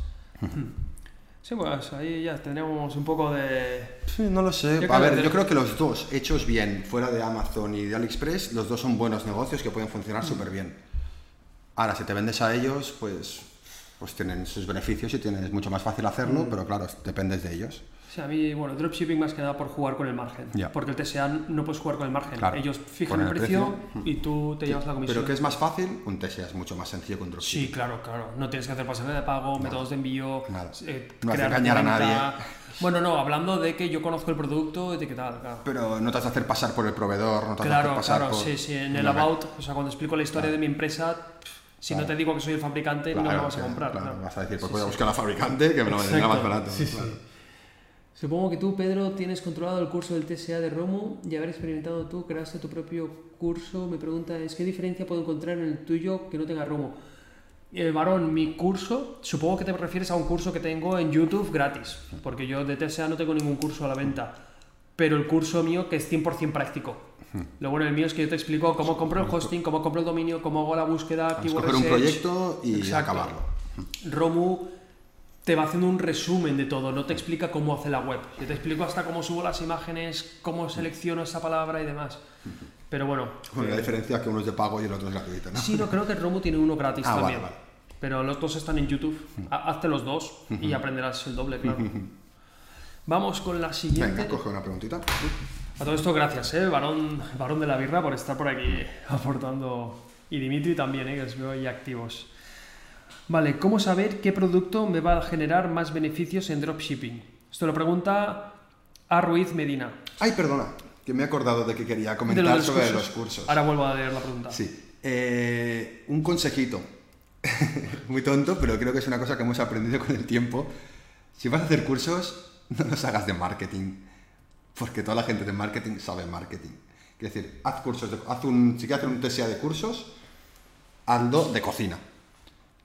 Sí, pues ahí ya tendríamos un poco de...
Sí, no lo sé.
Yo
a ver, yo creo que los dos, hechos bien, fuera de Amazon y de AliExpress, los dos son buenos negocios que pueden funcionar
Mm.
súper bien. Ahora, si te vendes a ellos, pues, pues tienen sus beneficios y tienes mucho más fácil hacerlo,
Mm.
pero claro, dependes de ellos.
Sea, a mí, bueno, dropshipping más que nada por jugar con el margen.
Ya.
Porque el TSA no puedes jugar con el margen.
Claro.
Ellos fijan el
el
precio,
precio.
y tú te llevas la comisión.
Pero que es más fácil, un TSA es mucho más sencillo que un dropshipping.
Sí, claro, claro. No tienes que hacer pasarela de pago, métodos de envío,
Nada.
eh,
No hace
crear
engañar a nadie.
Bueno, no, hablando de que yo conozco el producto tal, claro.
Pero no te has de hacer pasar por el proveedor, no te has de hacer
Claro,
pasar
claro,
por...
sí, sí. En el
No,
About, o sea, cuando explico la historia de mi empresa, si no
Claro.
te digo que soy el fabricante, no
Claro,
me vas a
sí,
comprar.
claro,
claro.
Vas a decir, pues
Sí,
voy a
sí.
buscar a la fabricante que me lo venderá más barato.
Sí, sí.
claro.
Supongo que tú, Pedro, tienes controlado el curso del TSA de Romo y haber experimentado tú, creaste tu propio curso. Mi pregunta es, ¿qué diferencia puedo encontrar en el tuyo que no tenga Romo? Eh, varón, mi curso, supongo que te refieres a un curso que tengo en YouTube gratis, porque yo de TSA no tengo ningún curso a la venta, pero el curso mío que es 100% práctico. Lo bueno del mío es que yo te explico cómo compro el hosting, cómo compro el dominio, cómo hago la búsqueda,
Escoger un proyecto y
Exacto.
acabarlo.
Romu te va haciendo un resumen de todo, no te explica cómo hace la web. Yo te explico hasta cómo subo las imágenes, cómo selecciono esa palabra y demás. Pero bueno,
Con la diferencia que uno es de pago y el otro es gratuito, ¿no?
sí, no creo que Romu tiene uno gratis
Ah, vale,
también.
vale.
Pero los dos están en YouTube. Ha- Hazte los dos y aprenderás el doble, claro. Vamos con la siguiente.
Venga, coge una preguntita.
A todo esto, gracias, ¿eh? Varón, varón de la birra, por estar por aquí aportando. Y Dimitri también, ¿eh? que os veo ahí activos. Vale, ¿cómo saber qué producto me va a generar más beneficios en dropshipping? Esto lo pregunta a Ruiz Medina.
Ay, perdona, que me he acordado de que quería
De
comentar
lo de los
sobre
cursos.
los cursos.
Ahora vuelvo a leer la pregunta.
Sí. Eh, un consejito. Muy tonto, pero creo que es una cosa que hemos aprendido con el tiempo. Si vas a hacer cursos, no los hagas de marketing. Porque toda la gente de marketing sabe marketing. Es decir, haz cursos, de- haz un, si quieres hacer un TSA de cursos, hazlo de cocina.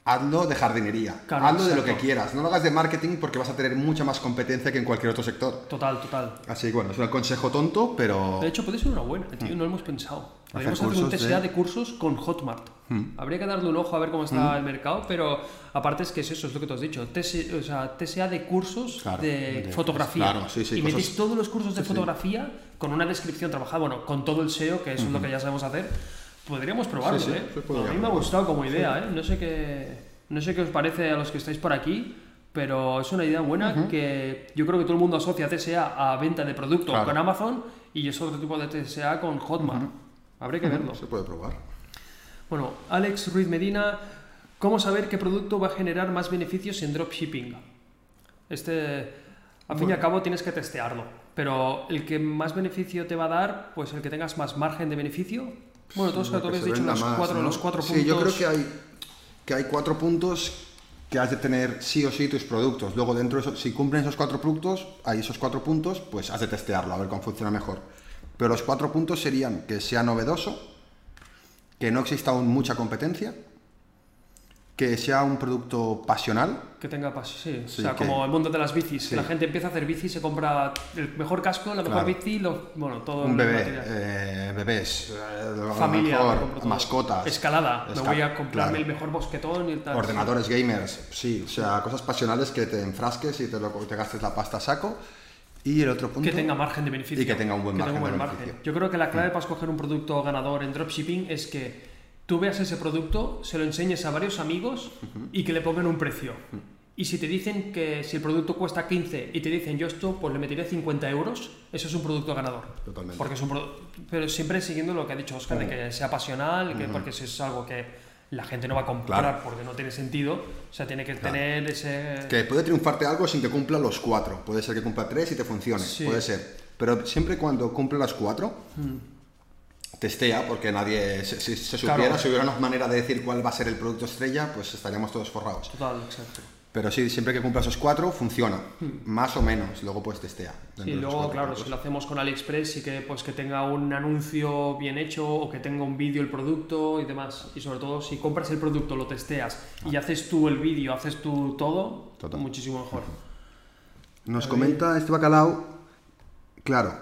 Hazlo de jardinería.
Claro,
hazlo de lo
exacto.
que quieras. No lo hagas de marketing porque vas a tener mucha más competencia que en cualquier otro sector.
Total, total.
Así que bueno, es un consejo tonto, pero...
De hecho, puede ser una buena, tío, no lo hemos pensado. Podríamos hacer un
Mm.
TSA
de-
de... cursos con Hotmart.
Mm.
Habría que darle un ojo a ver cómo está el mercado, pero aparte es que es eso, es lo que te has dicho. TSA, o sea, TSA de cursos
Claro,
de,
de-
fotografía.
claro, sí, sí,
y
cosas-
metéis todos los cursos de
Sí,
fotografía con una descripción trabajada, bueno, con todo el SEO, que eso es lo que ya sabemos hacer. Podríamos probarlo,
Sí, sí,
¿eh? a mí me ha gustado como idea, ¿eh? No sé qué, no sé qué os parece a los que estáis por aquí. Pero es una idea buena que yo creo que todo el mundo asocia TSA a venta de producto
Claro.
con Amazon y es otro tipo de TSA con Hotmart. Habría que verlo.
Se puede probar.
Bueno, Alex Ruiz Medina, ¿cómo saber qué producto va a generar más beneficios en dropshipping? Este, al fin y al cabo, tienes que testearlo, pero el que más beneficio te va a dar, pues el que tengas más margen de beneficio. Bueno, todos
que
habías dicho los,
más,
cuatro,
¿no?
los cuatro puntos.
Sí, yo creo que hay, que hay cuatro puntos que has de tener sí o sí tus productos. Luego, dentro de eso, si cumplen esos cuatro puntos, hay esos cuatro puntos, pues has de testearlo, a ver cómo funciona mejor. Pero los cuatro puntos serían que sea novedoso, que no exista aún mucha competencia, que sea un producto pasional,
Que tenga paso, sí.
Sí,
o sea,
que-
como el mundo de las bicis.
sí.
La gente empieza a hacer bici, se compra el mejor casco, la mejor
Claro.
bici, lo- bueno, todo
un bebé, eh, bebés, eh,
Familia,
mejor, mascotas,
Escalada, me
Esca-
voy a comprarme
claro.
el mejor bosquetón y tal.
Ordenadores gamers, sí, o sea, cosas pasionales que te enfrasques y te, lo, te gastes la pasta a saco. Y el otro punto.
que tenga margen de beneficio.
Y que tenga un buen margen de beneficio.
Yo creo que la clave para escoger un producto ganador en dropshipping es que tú veas ese producto, se lo enseñes a varios amigos y que le pongan un precio. Y si te dicen que si el producto cuesta 15 y te dicen yo esto, pues le meteré 50 euros, eso es un producto ganador.
Totalmente.
Porque es un Pero siempre siguiendo lo que ha dicho Oscar, de que sea pasional, que, porque si es algo que la gente no va a comprar
Claro.
porque no tiene sentido, o sea, tiene que tener ese...
Que puede triunfarte algo sin que cumpla los cuatro. Puede ser que cumpla tres y te funcione.
Sí.
Puede ser. Pero siempre cuando cumple las cuatro, testea, porque nadie. Si, si se supiera,
Claro.
si hubiera una manera de decir cuál va a ser el producto estrella, pues estaríamos todos forrados.
Total, exacto.
Pero sí, siempre que cumpla esos cuatro, funciona. Más o menos. Luego pues testea.
Sí,
los
luego, claro,
puntos.
si lo hacemos con AliExpress, sí que, pues, que tenga un anuncio bien hecho o que tenga un vídeo el producto y demás. Y sobre todo, si compras el producto, lo testeas y haces tú el vídeo, haces tú todo,
Total.
muchísimo mejor.
Nos comenta este bacalao, claro,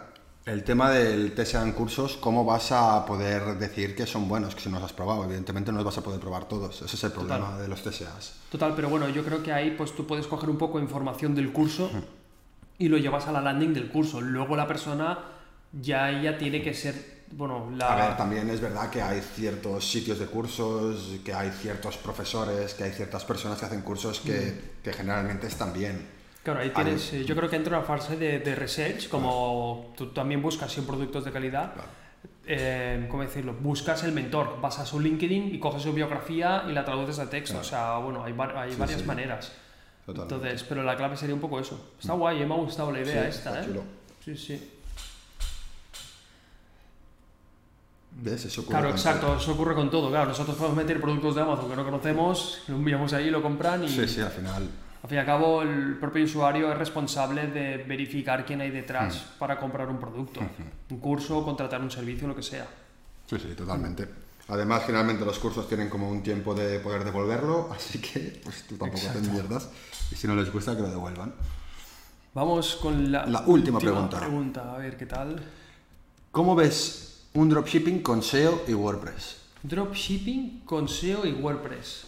el tema del TSA en cursos, ¿cómo vas a poder decir que son buenos, que si no los has probado? Evidentemente no los vas a poder probar todos, ese es el problema de los TSAs.
Total, pero bueno, yo creo que ahí pues tú puedes coger un poco de información del curso y lo llevas a la landing del curso. Luego la persona ya ella tiene que ser, bueno, la...
A ver, también es verdad que hay ciertos sitios de cursos, que hay ciertos profesores, que hay ciertas personas que hacen cursos que, que generalmente están bien.
Claro, ahí tienes, eh, yo creo que entra una fase de, de research, como tú también buscas siempre productos de calidad. eh, ¿Cómo decirlo? Buscas el mentor, vas a su LinkedIn y coges su biografía y la traduces a texto. O sea, bueno, hay, hay varias
sí.
maneras.
Totalmente.
Entonces, pero la clave sería un poco eso. Está guay, eh, me ha gustado la idea
Sí,
esta, ¿eh?
chulo.
Sí, sí.
¿Ves? Eso ocurre
Claro, exacto, eso ocurre con todo. Claro, nosotros podemos meter productos de Amazon que no conocemos, lo enviamos ahí, lo compran y
todo. Sí, sí, al final.
Al fin y al cabo el propio usuario es responsable de verificar quién hay detrás
Hmm.
para comprar un producto, un curso, contratar un servicio, lo que sea.
Sí, sí, totalmente. Además, generalmente los cursos tienen como un tiempo de poder devolverlo, así que pues tú tampoco te mierdas. Y si no les gusta, que lo devuelvan.
Vamos con la,
La última pregunta.
pregunta. A ver qué tal.
¿Cómo ves un dropshipping con SEO y WordPress?
Dropshipping con SEO y WordPress.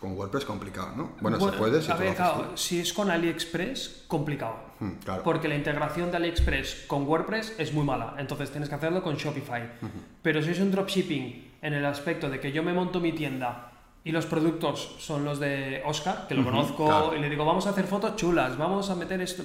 Con WordPress complicado, ¿no? Bueno,
Bueno,
se puede, si
a ver, claro, si es con AliExpress, complicado.
tú. Mm, claro.
Porque la integración de AliExpress con WordPress es muy mala, entonces tienes que hacerlo con Shopify. Pero si es un dropshipping en el aspecto de que yo me monto mi tienda y los productos son los de Oscar, que lo conozco,
claro.
y le digo, vamos a hacer fotos chulas, vamos a meter esto.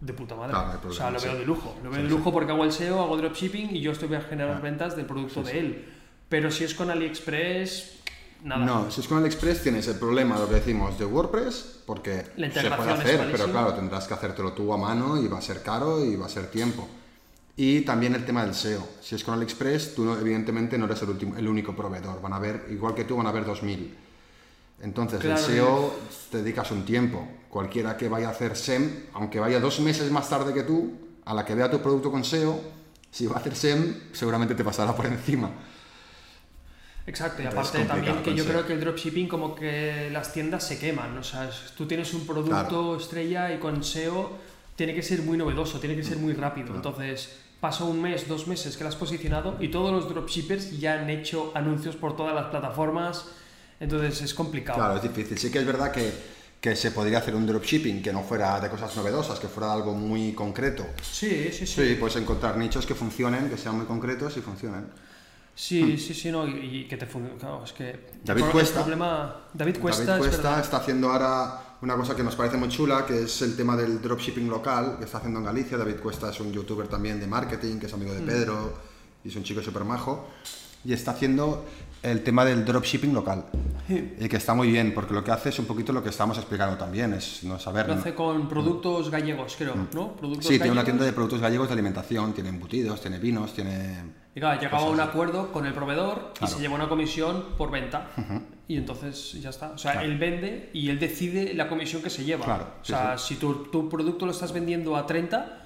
de puta madre.
Claro, hay
o sea,
problema,
lo veo
sí.
de lujo. Lo veo
Sí,
de
sí.
lujo porque hago el SEO, hago dropshipping y yo estoy a generar ventas del producto
Sí,
de
sí.
él. Pero si es con AliExpress, nada.
No, si es con AliExpress tienes el problema, lo que decimos, de WordPress, porque
La
se puede hacer, pero claro, tendrás que hacértelo tú a mano y va a ser caro y va a ser tiempo. Y también el tema del SEO. Si es con AliExpress, tú no- evidentemente no eres el, último, el único proveedor. Van a haber, igual que tú, van a haber 2000. Entonces,
Claro.
el SEO te dedicas un tiempo. Cualquiera que vaya a hacer SEM, aunque vaya dos meses más tarde que tú, a la que vea tu producto con SEO, si va a hacer SEM, seguramente te pasará por encima.
Exacto, y aparte también que yo creo que el dropshipping como que las tiendas se queman, o sea, tú tienes un producto
Claro.
estrella y con SEO tiene que ser muy novedoso, tiene que ser muy rápido. Entonces, pasó un mes, dos meses que lo has posicionado y todos los dropshippers ya han hecho anuncios por todas las plataformas, entonces es complicado.
Claro, es difícil. Sí que es verdad que, que se podría hacer un dropshipping que no fuera de cosas novedosas, que fuera algo muy concreto.
Sí, sí, sí.
Sí, puedes encontrar nichos que funcionen, que sean muy concretos y funcionen.
Sí, sí, sí, no, y, y que te funcione. Claro, es que.
David
el
Cuesta.
Problema. David Cuesta,
David
es
Cuesta
verdad.
está haciendo ahora una cosa que nos parece muy chula, que es el tema del dropshipping local, que está haciendo en Galicia. David Cuesta es un youtuber también de marketing, que es amigo de Pedro y es un chico súper majo. Y está haciendo el tema del dropshipping local. Y que está muy bien, porque lo que hace es un poquito lo que estamos explicando también, es no saber...
Lo hace con productos gallegos, creo, ¿no? Productos.
Sí, tiene una
gallegos.
tienda de productos gallegos de alimentación, tiene embutidos, tiene vinos, tiene...
Y claro, llegaba a un acuerdo con el proveedor y se lleva una comisión por venta. Y entonces ya está. O sea, él vende y él decide la comisión que se lleva.
Claro,
o
sí,
sea, si tu, tu producto lo estás vendiendo a 30,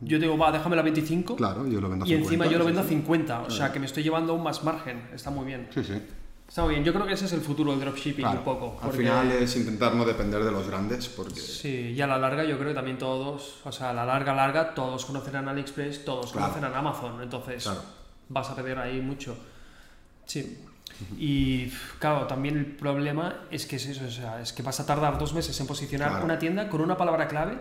yo digo, va, déjame la 25.
Claro, yo lo vendo a
Y encima
50,
yo lo
sí,
vendo a
sí.
50. O sea, que me estoy llevando aún más margen. Está muy bien.
Sí, sí.
Está muy bien. Yo creo que ese es el futuro del dropshipping
Claro.
un poco.
Al
porque-
final es intentar no depender de los grandes, porque...
Sí, y a la larga yo creo que también todos, o sea, a la larga, larga, todos conocerán AliExpress, todos
Claro.
conocerán Amazon, entonces
Claro.
Vas a pedir ahí mucho. Sí. Y claro, también el problema es que es eso, o sea, es que vas a tardar dos meses en posicionar
Claro.
una tienda con una palabra clave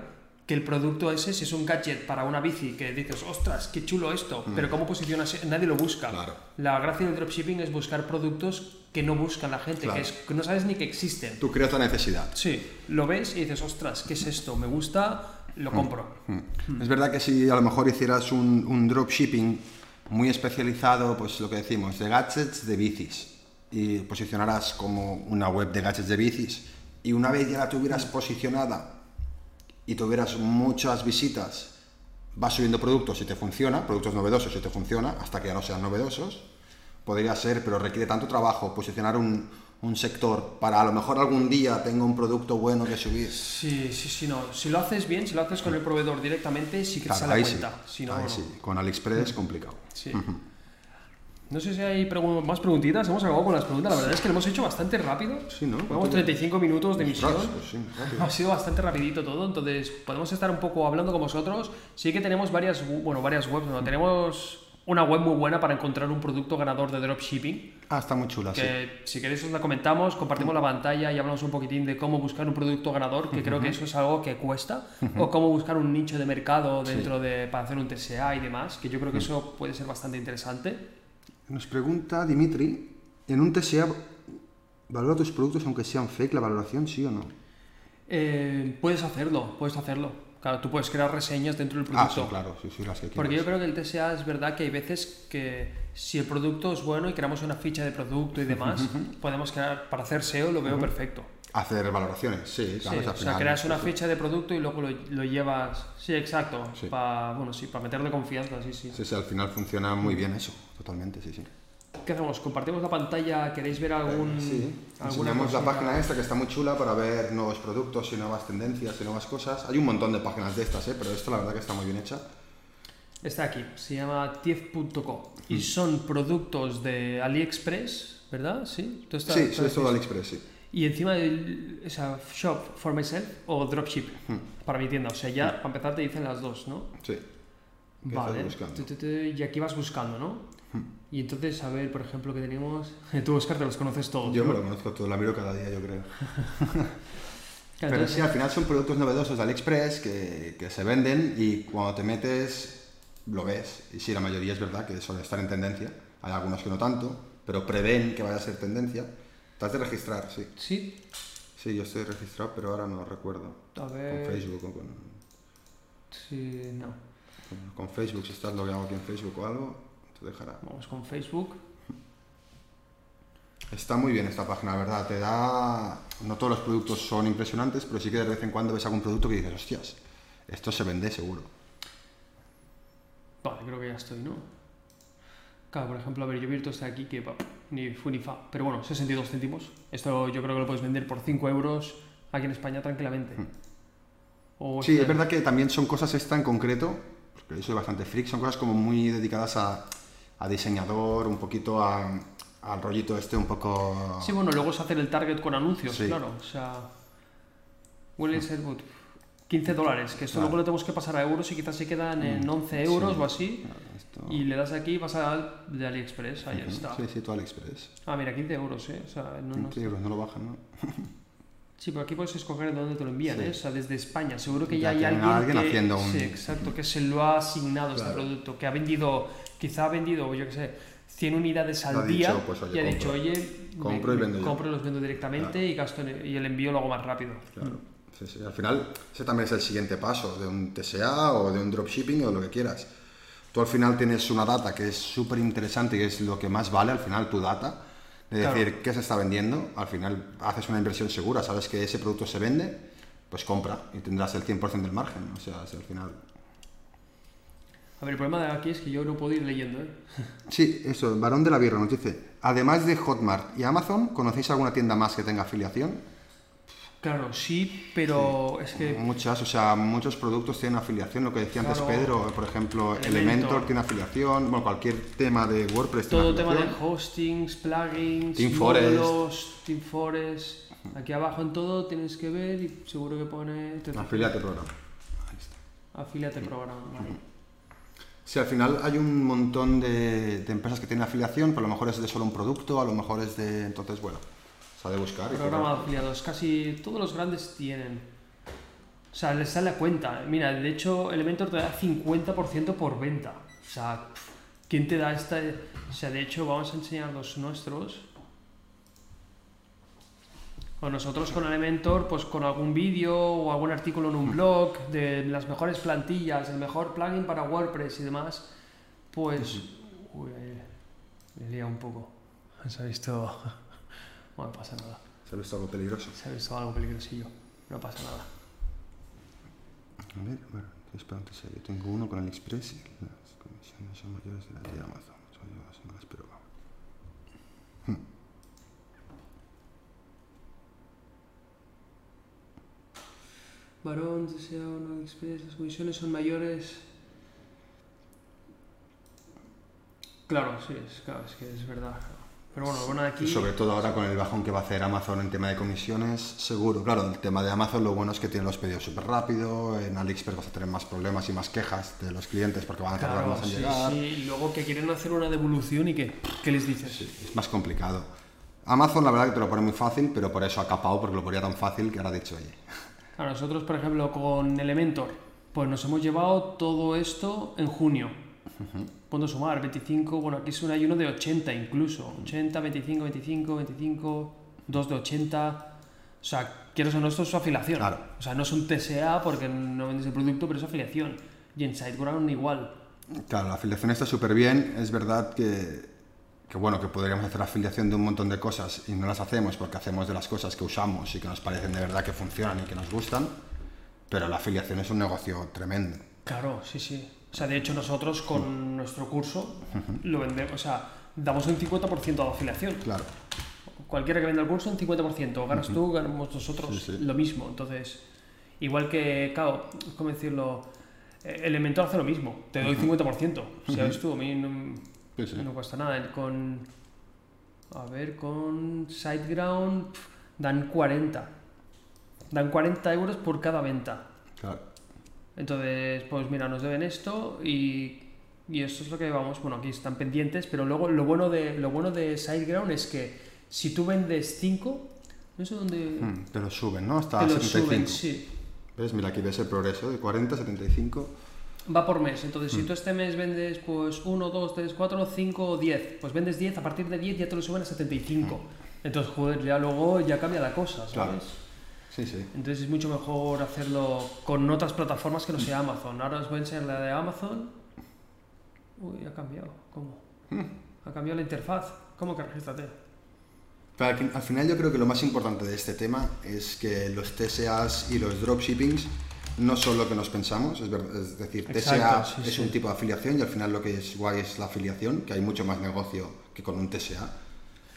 que el producto ese, si es un gadget para una bici, que dices, ostras, qué chulo esto, pero ¿cómo posicionas? Nadie lo busca.
Mm. Claro.
La gracia del dropshipping es buscar productos que no buscan la gente,
Claro.
que, es, que no sabes ni que existen.
Tú creas la necesidad.
Sí, lo ves y dices, ostras, ¿qué es esto? Me gusta, lo compro.
Mm. Es verdad que si a lo mejor hicieras un, un dropshipping muy especializado, pues lo que decimos, de gadgets de bicis, y posicionaras como una web de gadgets de bicis, y una vez ya la tuvieras posicionada y tuvieras muchas visitas, vas subiendo productos si te funciona, productos novedosos si te funciona, hasta que ya no sean novedosos, podría ser, pero requiere tanto trabajo posicionar un, un sector para a lo mejor algún día tenga un producto bueno que subir.
Sí, sí, sí, no. Si lo haces bien, si lo haces con el proveedor directamente, sí que
Claro,
sale a
ahí sí,
cuenta. Si no,
ahí
no.
sí. Con AliExpress complicado.
Sí. No sé si hay pregu- más preguntitas. Hemos acabado con las preguntas. La verdad es que lo hemos hecho bastante rápido.
Sí, ¿no?
Llevamos 35 minutos de emisión.
Pues sí.
Ha sido bastante rapidito todo, entonces podemos estar un poco hablando con vosotros. Sí que tenemos varias, bueno, varias webs. ¿no? Tenemos una web muy buena para encontrar un producto ganador de dropshipping.
Ah, está muy chula, sí.
que si queréis os la comentamos, compartimos la pantalla y hablamos un poquitín de cómo buscar un producto ganador, que creo que eso es algo que cuesta, o cómo buscar un nicho de mercado dentro de para hacer un TSA y demás, que yo creo que eso puede ser bastante interesante.
Nos pregunta Dimitri, ¿en un TSA valora tus productos aunque sean fake la valoración, sí o no?
Eh, puedes hacerlo, puedes hacerlo. Claro, tú puedes crear reseñas dentro del
Ah,
producto.
sí, claro, sí, sí, las que
Porque yo
quieras.
creo que el TSA es verdad que hay veces que si el producto es bueno y creamos una ficha de producto y demás, podemos crear, para hacer SEO lo veo perfecto.
Hacer valoraciones, sí,
Sí,
claro, al
o sea, creas
sí,
una
sí.
ficha de producto y luego lo, lo llevas. Sí, exacto.
Sí.
Para bueno, sí, para meterle confianza, sí, sí.
Sí, sí, al final funciona muy bien eso, totalmente, sí, sí.
¿Qué hacemos? ¿Compartimos la pantalla? ¿Queréis ver algún.
Sí,
alguna
enseñamos la página esta que está muy chula para ver nuevos productos y nuevas tendencias y nuevas cosas. Hay un montón de páginas de estas, ¿eh? pero esta la verdad que está muy bien hecha.
Está aquí, se llama tief.co
Mm.
y son productos de AliExpress, ¿verdad? Sí, Tú estás-
sí,
estás
sí, es todo. AliExpress, sí.
Y encima del o sea, shop for myself o dropship
Mm.
para mi tienda. O sea, ya para empezar te dicen las dos, ¿no?
Sí. ¿Qué
Vale. Y aquí vas buscando, ¿no? Y entonces, a ver, por ejemplo, que tenemos. Tú, Oscar, te los conoces todos.
Yo
¿no?
me lo conozco todo, la miro cada día, yo creo. Pero sí, al final son productos novedosos de AliExpress que, que se venden y cuando te metes lo ves. Y sí, la mayoría es verdad que suele estar en tendencia. Hay algunos que no tanto, pero prevén que vaya a ser tendencia. Te has de registrar, sí.
Sí,
Sí, yo estoy registrado, pero ahora no recuerdo.
a
Con
ver.
Facebook o con...
Sí, no.
Con Facebook, si estás logueado aquí en Facebook o algo, te dejará.
Vamos con Facebook.
Está muy bien esta página, la verdad. Te da. No todos los productos son impresionantes, pero sí que de vez en cuando ves algún producto que dices, hostias, esto se vende seguro.
Vale, creo que ya estoy, ¿no? Claro, por ejemplo, a ver, yo he está aquí que ni fu ni fa. Pero bueno, 62 céntimos. Esto yo creo que lo puedes vender por 5 euros aquí en España tranquilamente. O
Sí,
sea,
es verdad que también son cosas esta en concreto, porque yo soy bastante freak, son cosas como muy dedicadas a, a diseñador, un poquito a- al rollito este un poco...
Sí, bueno, luego es hacer el target con anuncios,
Sí.
claro. O sea, Will Sedwood, 15 dólares, que esto
Claro.
luego lo tenemos que pasar a euros y quizás se quedan en 11 euros
Sí.
o así.
Claro, esto-
Y le das aquí y vas al de AliExpress, ahí está.
Sí, sí, todo AliExpress.
Ah, mira, 15 euros, ¿eh? O sea, no, no
15 euros, no lo bajan, ¿no?
Sí, pero aquí puedes escoger de dónde te lo envían,
Sí.
¿eh? O sea, desde España. Seguro que
Ya
ya, hay alguien,
a alguien
que,
haciendo un-
Sí, exacto, que se lo ha asignado este producto, que ha vendido, quizá ha vendido, yo qué sé, 100 unidades al
Ha
día
dicho, pues, oye,
y ha
compro.
dicho, oye,
Compro y vendo
compro los vendo directamente y, gasto en- y el envío lo hago más rápido.
Claro. Sí, sí. Al final, ese también es el siguiente paso de un TSA o de un dropshipping o lo que quieras. Tú al final tienes una data que es súper interesante y es lo que más vale al final tu data. De
Claro.
decir qué se está vendiendo, al final haces una inversión segura, sabes que ese producto se vende, pues compra y tendrás el 100% del margen. O sea, es al final.
A ver, el problema de aquí es que yo no puedo ir leyendo, ¿eh?
Sí, eso, el varón de la birra nos dice, además de Hotmart y Amazon, ¿conocéis alguna tienda más que tenga afiliación?
Claro, sí, pero es que
Muchas, o sea, muchos productos tienen afiliación. Lo que decía antes. Pedro, por ejemplo,
Elementor.
Elementor tiene afiliación. Bueno, cualquier tema de WordPress tiene
todo tema de
afiliación.
hostings, plugins,
Team Forest.
módulos, Team Forest. Aquí abajo en todo tienes que ver y seguro que pone
Afiliate programa. Ahí está.
afiliate programa. vale.
Sí, al final hay un montón de, de empresas que tienen afiliación, pero a lo mejor es de solo un producto, a lo mejor es de... Entonces, bueno, se ha de buscar. y
Programa de afiliados, casi todos los grandes tienen. O sea, les sale a cuenta. Mira, de hecho, Elementor te da 50% por venta. O sea, ¿quién te da esta? O sea, de hecho, vamos a enseñar los nuestros. O nosotros con Elementor, pues con algún vídeo o algún artículo en un blog de las mejores plantillas, el mejor plugin para WordPress y demás, pues... Uy, me liado un poco. Se ha visto... No pasa nada.
Se ha visto algo peligroso.
Se ha visto algo peligrosillo. No pasa nada.
A ver, bueno, espera antes, yo tengo uno con AliExpress y las comisiones son mayores de las de Amazon. Son me las espero.
Varón, desea o no Express, las comisiones son mayores. Claro, sí, es, claro, es que es verdad. Pero bueno, bueno de aquí.
Y sobre todo ahora con el bajón que va a hacer Amazon en tema de comisiones, seguro. Claro, el tema de Amazon lo bueno es que tiene los pedidos súper rápido, en AliExpress vas a tener más problemas y más quejas de los clientes porque van a tardar
Claro,
más en
sí,
llegar.
sí. Y luego que quieren hacer una devolución y qué. ¿Qué les dices?
Sí, es más complicado. Amazon la verdad que te lo pone muy fácil, pero por eso ha capado, porque lo ponía tan fácil que ahora ha dicho, oye,
A nosotros, por ejemplo, con Elementor, pues nos hemos llevado todo esto en junio. Puedo sumar 25, bueno, aquí son, hay uno de 80 incluso. 80, 25, 25, 25, 2 de 80. O sea, quiero o no, esto es su afiliación.
Claro.
O sea, no es un TSA porque no vendes el producto, pero es afiliación. Y en SiteGround igual.
Claro, la afiliación está súper bien. Es verdad que, que, bueno, que podríamos hacer afiliación de un montón de cosas y no las hacemos porque hacemos de las cosas que usamos y que nos parecen de verdad que funcionan y que nos gustan. Pero la afiliación es un negocio tremendo.
Claro, sí, sí. O sea, de hecho nosotros con nuestro curso lo vendemos, o sea, damos un 50% de afiliación.
Claro.
Cualquiera que venda el curso, un 50%. Ganas tú, ganamos nosotros,
Sí, sí.
lo mismo. Entonces, igual que, claro, ¿cómo decirlo? Eh, Elementor hace lo mismo, te doy 50%. ¿Sabes tú? A mí no,
Sí, sí.
no cuesta nada. Con, a ver, con SiteGround pf, dan 40. Dan 40 euros por cada venta.
Claro.
Entonces, pues mira, nos deben esto y, y esto es lo que vamos, bueno, aquí están pendientes, pero luego lo bueno de, lo bueno de SiteGround es que si tú vendes 5, no sé dónde
Mm, te lo suben, ¿no? Hasta
te lo
75.
suben, sí.
¿Ves? Mira, aquí ves el progreso de 40 a 75.
Va por mes, entonces si tú este mes vendes pues 1, 2, 3, 4, 5, 10, pues vendes 10, a partir de 10 ya te lo suben a 75. Entonces, joder, ya luego ya cambia la cosa, ¿sabes?
Claro. Sí, sí.
Entonces es mucho mejor hacerlo con otras plataformas que no sea Amazon. Ahora os voy a enseñar la de Amazon. Uy, ha cambiado. ¿Cómo? Ha cambiado la interfaz. ¿Cómo que regístrate?
Pero al, al final yo creo que lo más importante de este tema es que los TSAs y los dropshippings no son lo que nos pensamos, es, ver- es decir, TSA
Exacto, sí,
es
sí.
un tipo de afiliación y al final lo que es guay es la afiliación, que hay mucho más negocio que con un TSA.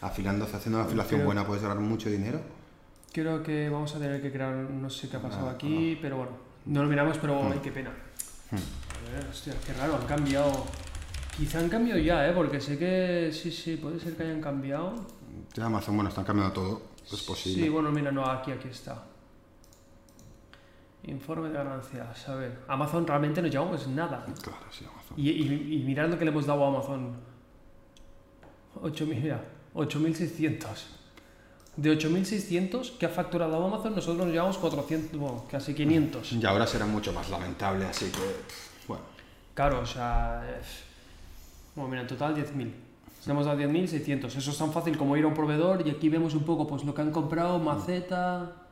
Afiliando, haciendo una afiliación
Pero-
buena puedes ganar mucho dinero.
Creo que vamos a tener que crear, no sé qué ha pasado
Ah,
aquí, pero bueno, no lo miramos, pero
Hmm.
ay, qué pena. Ver, hostia, qué raro, han cambiado. Quizá han cambiado ya, ¿eh? Porque sé que sí, sí, puede ser que hayan cambiado.
De Amazon, bueno, están cambiando todo, es posible.
Sí, bueno, mira, no, aquí, aquí está. Informe de ganancias, a ver. Amazon realmente no llevamos nada.
Claro, sí, Amazon.
Y, y, y mirad lo que le hemos dado a Amazon. 8.000, mira, 8.600. De 8.600 que ha facturado Amazon, nosotros nos llevamos 400, bueno, casi 500.
Y ahora será mucho más lamentable, así que, bueno,
Claro, o sea. Bueno, mira, en total 10.000. Le hemos dado 10.600. Eso es tan fácil como ir a un proveedor y aquí vemos un poco pues lo que han comprado: maceta,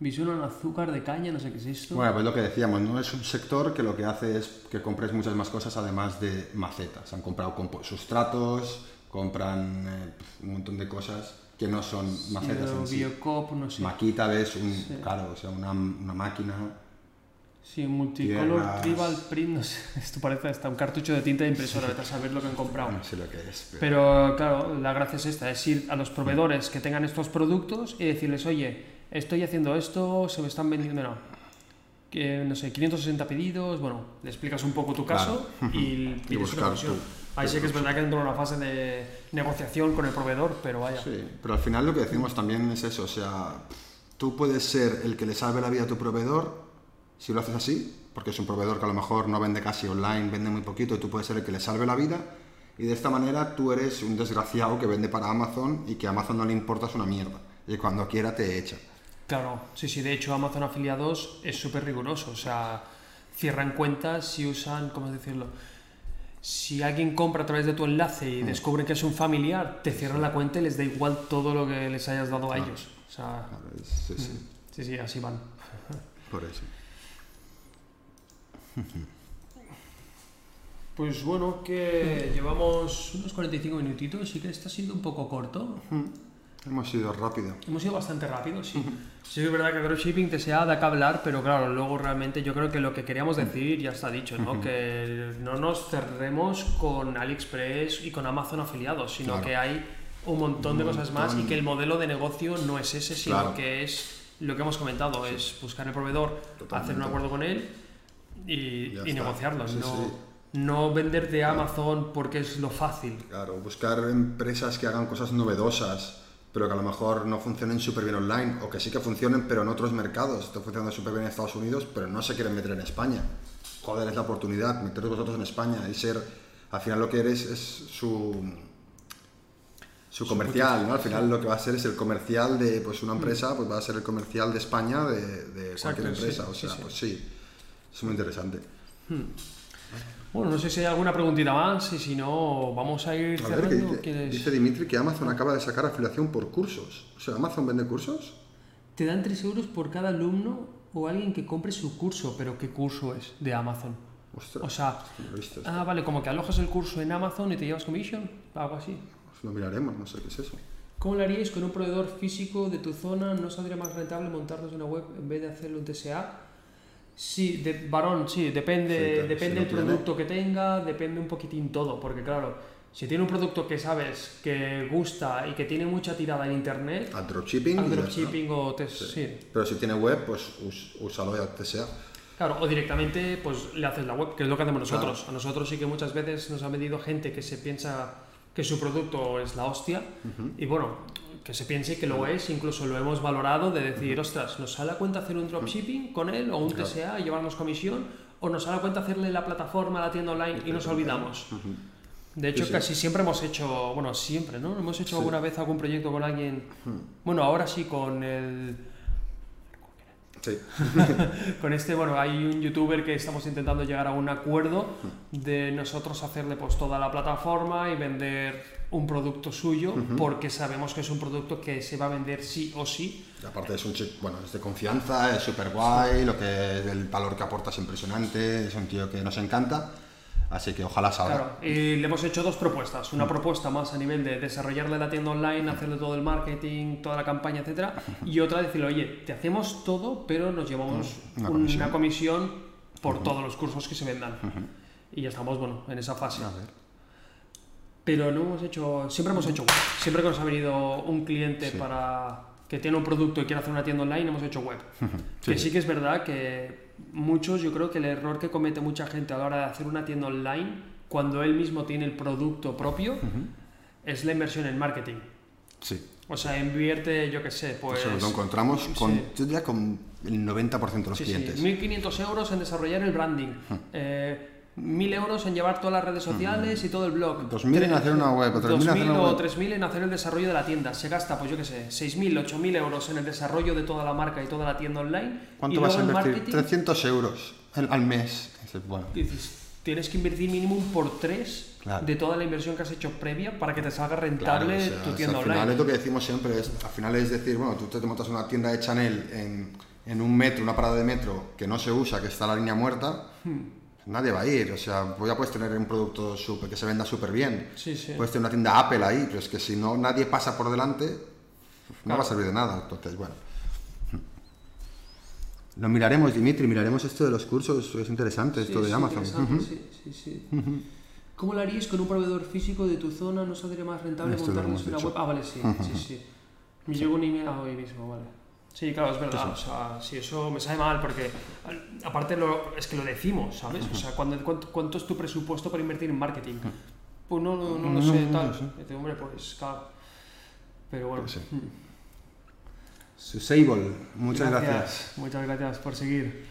visión azúcar de caña, no sé qué es esto.
Bueno, pues lo que decíamos, ¿no? Es un sector que lo que hace es que compres muchas más cosas además de macetas. Han comprado sustratos, compran eh, un montón de cosas que no son macetas en sí.
Biocop, no sé.
Maquita, ves, un,
Sí.
claro, o sea, una, una máquina.
Sí, multicolor tribal print, no sé, esto parece hasta un cartucho de tinta de impresora, vete a saber lo que han comprado.
No sé lo que es, pero,
Pero claro, la gracia es esta, es ir a los proveedores que tengan estos productos y decirles, oye, estoy haciendo esto, se me están vendiendo, no, que, no sé, 560 pedidos, bueno, le explicas un poco tu caso y
Y
pides una comisión. Ahí sí que es verdad que entra en una fase de negociación con el proveedor, pero vaya.
Sí, pero al final lo que decimos también es eso, o sea, tú puedes ser el que le salve la vida a tu proveedor si lo haces así, porque es un proveedor que a lo mejor no vende casi online, vende muy poquito, y tú puedes ser el que le salve la vida, y de esta manera tú eres un desgraciado que vende para Amazon y que a Amazon no le importas una mierda, y cuando quiera te echa.
Claro, sí, sí, de hecho Amazon Afiliados es súper riguroso, o sea, cierran cuentas si usan, ¿cómo decirlo? Si alguien compra a través de tu enlace y descubren que es un familiar, te cierran la cuenta y les da igual todo lo que les hayas dado a ellos. O sea,
Claro, es- sí, sí,
sí, sí, así van.
por eso.
Pues bueno, que llevamos unos 45 minutitos, sí que está siendo un poco corto.
Hemos ido rápido.
Hemos ido bastante rápido, sí. Sí, es verdad que dropshipping te sea da que hablar, pero claro, luego realmente yo creo que lo que queríamos decir ya está dicho, ¿no? Que no nos cerremos con AliExpress y con Amazon afiliados, sino
Claro.
que hay un montón de
Un
cosas más y
montón.
que el modelo de negocio no es ese, sino
Claro.
que es lo que hemos comentado, es buscar el proveedor,
Totalmente.
hacer un acuerdo con él y, y negociarlo,
Sí,
no,
sí.
no vender de Amazon porque es lo fácil.
Claro, buscar empresas que hagan cosas novedosas, pero que a lo mejor no funcionen súper bien online, o que sí que funcionen, pero en otros mercados. Están funcionando súper bien en Estados Unidos, pero no se quieren meter en España. Joder, es la oportunidad, meteros vosotros en España y ser, al final lo que eres es su, su comercial, ¿no? Al final lo que va a ser es el comercial de pues una empresa, pues va a ser el comercial de España de, de
Exacto,
cualquier
sí,
empresa. o
sí,
sea,
sí.
pues sí, es muy interesante.
Bueno, no sé si hay alguna preguntita más y si no, vamos a ir
A ver, que
cerrando.
dice,
¿Quieres-
dice Dimitri que Amazon acaba de sacar afiliación por cursos. O sea, ¿Amazon vende cursos?
Te dan 3 euros por cada alumno o alguien que compre su curso, pero ¿qué curso es de Amazon?
Ostras,
O sea,
no lo he visto
ah, vale, como que alojas el curso en Amazon y te llevas commission, algo así.
Pues lo miraremos, no sé qué es eso.
¿Cómo lo haríais con un proveedor físico de tu zona? ¿No saldría más rentable montarlos en una web en vez de hacerlo en TSA? Sí, de, varón, sí,
Sí,
depende,
claro,
depende
si tiene.
producto que tenga, depende un poquitín todo, porque claro, si tiene un producto que sabes que gusta y que tiene mucha tirada en internet,
Al dropshipping.
dropshipping o te,
está.
sí.
Pero si tiene web, pues us- úsalo ya te sea.
Claro, o directamente pues le haces la web, que es lo que hacemos nosotros. A nosotros sí que muchas veces nos ha medido gente que se piensa que su producto es la hostia y bueno, que se piense que lo es, incluso lo hemos valorado de decir, ostras, nos sale a cuenta hacer un dropshipping con él o un
Claro.
TSA y llevarnos comisión o nos sale a cuenta hacerle la plataforma, la tienda online y nos olvidamos. De hecho,
Sí, sí.
casi siempre hemos hecho, bueno, siempre, ¿no? Hemos hecho
Sí.
alguna vez algún proyecto con alguien, bueno, ahora sí con el
Sí.
con este, bueno, hay un youtuber que estamos intentando llegar a un acuerdo de nosotros hacerle pues toda la plataforma y vender un producto suyo porque sabemos que es un producto que se va a vender sí o sí.
Y aparte es un chico, bueno, es de confianza, es súper guay, lo que el valor que aporta es impresionante, es un tío que nos encanta. Así que ojalá salga.
Claro, y le hemos hecho dos propuestas. Una propuesta más a nivel de desarrollarle la tienda online, hacerle todo el marketing, toda la campaña, etcétera, y otra decirle, oye, te hacemos todo, pero nos llevamos
Una
una
comisión.
por todos los cursos que se vendan. Y ya estamos, bueno, en esa fase.
A ver.
Pero no hemos hecho, siempre hemos hecho. Siempre que nos ha venido un cliente
Sí.
para que tiene un producto y quiere hacer una tienda online, hemos hecho web. Que sí que es verdad que muchos, yo creo que el error que comete mucha gente a la hora de hacer una tienda online, cuando él mismo tiene el producto propio, es la inversión en marketing.
Sí.
O sea, invierte, yo qué sé, pues...
Eso lo encontramos con,
sí.
yo diría con el 90% de los
Sí, sí,
clientes.
1.500 euros en desarrollar el branding. Eh, 1.000 euros en llevar todas las redes sociales y todo el blog.
2.000 en hacer una web, o 3.000 en hacer
2.000
una
o
web.
3.000 en hacer el desarrollo de la tienda. Se gasta, pues yo qué sé, 6.000, 8.000 euros en el desarrollo de toda la marca y toda la tienda online.
¿Cuánto
y
vas a invertir?
marketing
300 euros al, al mes. Bueno,
dices, tienes que invertir mínimo por tres
Claro.
de toda la inversión que has hecho previa para que te salga
claro,
rentable
o sea,
tu tienda
al final
online.
es lo que decimos siempre, es, al final es decir, bueno, tú te montas una tienda de Chanel en, en un metro, una parada de metro que no se usa, que está la línea muerta,
Hmm.
Nadie va a ir, o sea, pues ya puedes tener un producto súper- que se venda súper bien,
Sí, sí.
puedes tener una tienda Apple ahí, pero es que si no nadie pasa por delante, no va a servir de nada, entonces, bueno. Lo miraremos, Dimitri, miraremos esto de los cursos, es interesante, esto de Amazon.
interesante,
Ujú.
sí, sí, sí. ¿Cómo lo haríais con un proveedor físico de tu zona? ¿No saldría más rentable montarles una web? Ah, vale, sí, sí, sí. Me llegó un email hoy mismo, vale. Sí, claro, es verdad. O sea, sí, eso me sabe mal porque, aparte, lo, es que lo decimos, ¿sabes? O sea, ¿cuándo- cuánto, cuánto es tu presupuesto para invertir en marketing? Pues no, no, no lo sé,
no
tal.
sé.
Hombre, pues claro. Pero bueno.
Sí.
mm.
Susable, muchas gracias.
Muchas gracias por seguir.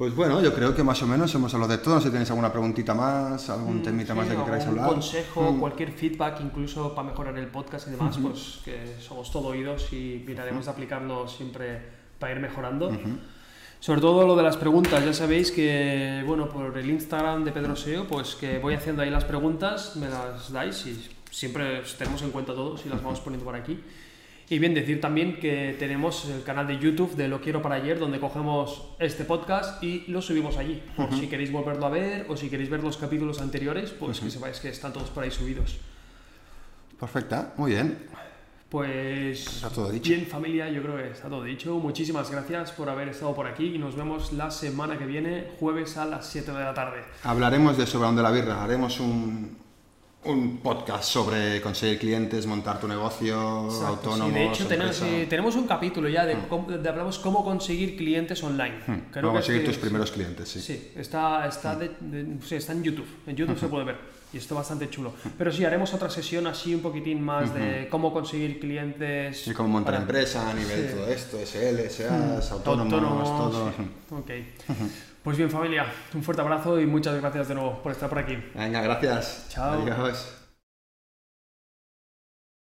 Pues bueno, yo creo que más o menos hemos hablado de todo. No sé si tenéis alguna preguntita más, algún temita
Mm, Sí,
más de que queráis hablar.
consejo,
Mm.
cualquier feedback, incluso para mejorar el podcast y demás, pues que somos todo oídos y miraremos de aplicarlo siempre para ir mejorando. Sobre todo lo de las preguntas, ya sabéis que, bueno, por el Instagram de Pedro SEO, pues que voy haciendo ahí las preguntas, me las dais y siempre os tenemos en cuenta todos y las vamos poniendo por aquí. Y bien, decir también que tenemos el canal de YouTube de Lo Quiero para Ayer, donde cogemos este podcast y lo subimos allí. Por si queréis volverlo a ver o si queréis ver los capítulos anteriores, pues que sepáis que están todos por ahí subidos.
Perfecta, muy bien.
Pues
Está todo dicho.
bien familia, yo creo que está todo dicho. Muchísimas gracias por haber estado por aquí y nos vemos la semana que viene, jueves a las 7 de la tarde.
Hablaremos de sobre dónde la birra. Haremos un, un podcast sobre conseguir clientes, montar tu negocio,
Exacto,
autónomo.
sí, de hecho, tenemos, sí, tenemos un capítulo ya de, cómo- de hablamos cómo conseguir clientes online. Creo
Hmm. Cómo conseguir
es-
tus primeros clientes, sí.
Sí, está, está, de- de- sí, está en YouTube. En YouTube se puede ver. Y está bastante chulo. Pero sí, haremos otra sesión así un poquitín más de cómo conseguir clientes.
Y cómo montar
para-
empresa a nivel de
Sí.
todo esto, SL, SEAs, autónomos, todo.
sí. Ok. Pues bien, familia, un fuerte abrazo y muchas gracias de nuevo por estar por aquí.
Venga, gracias.
Chao.
Adiós.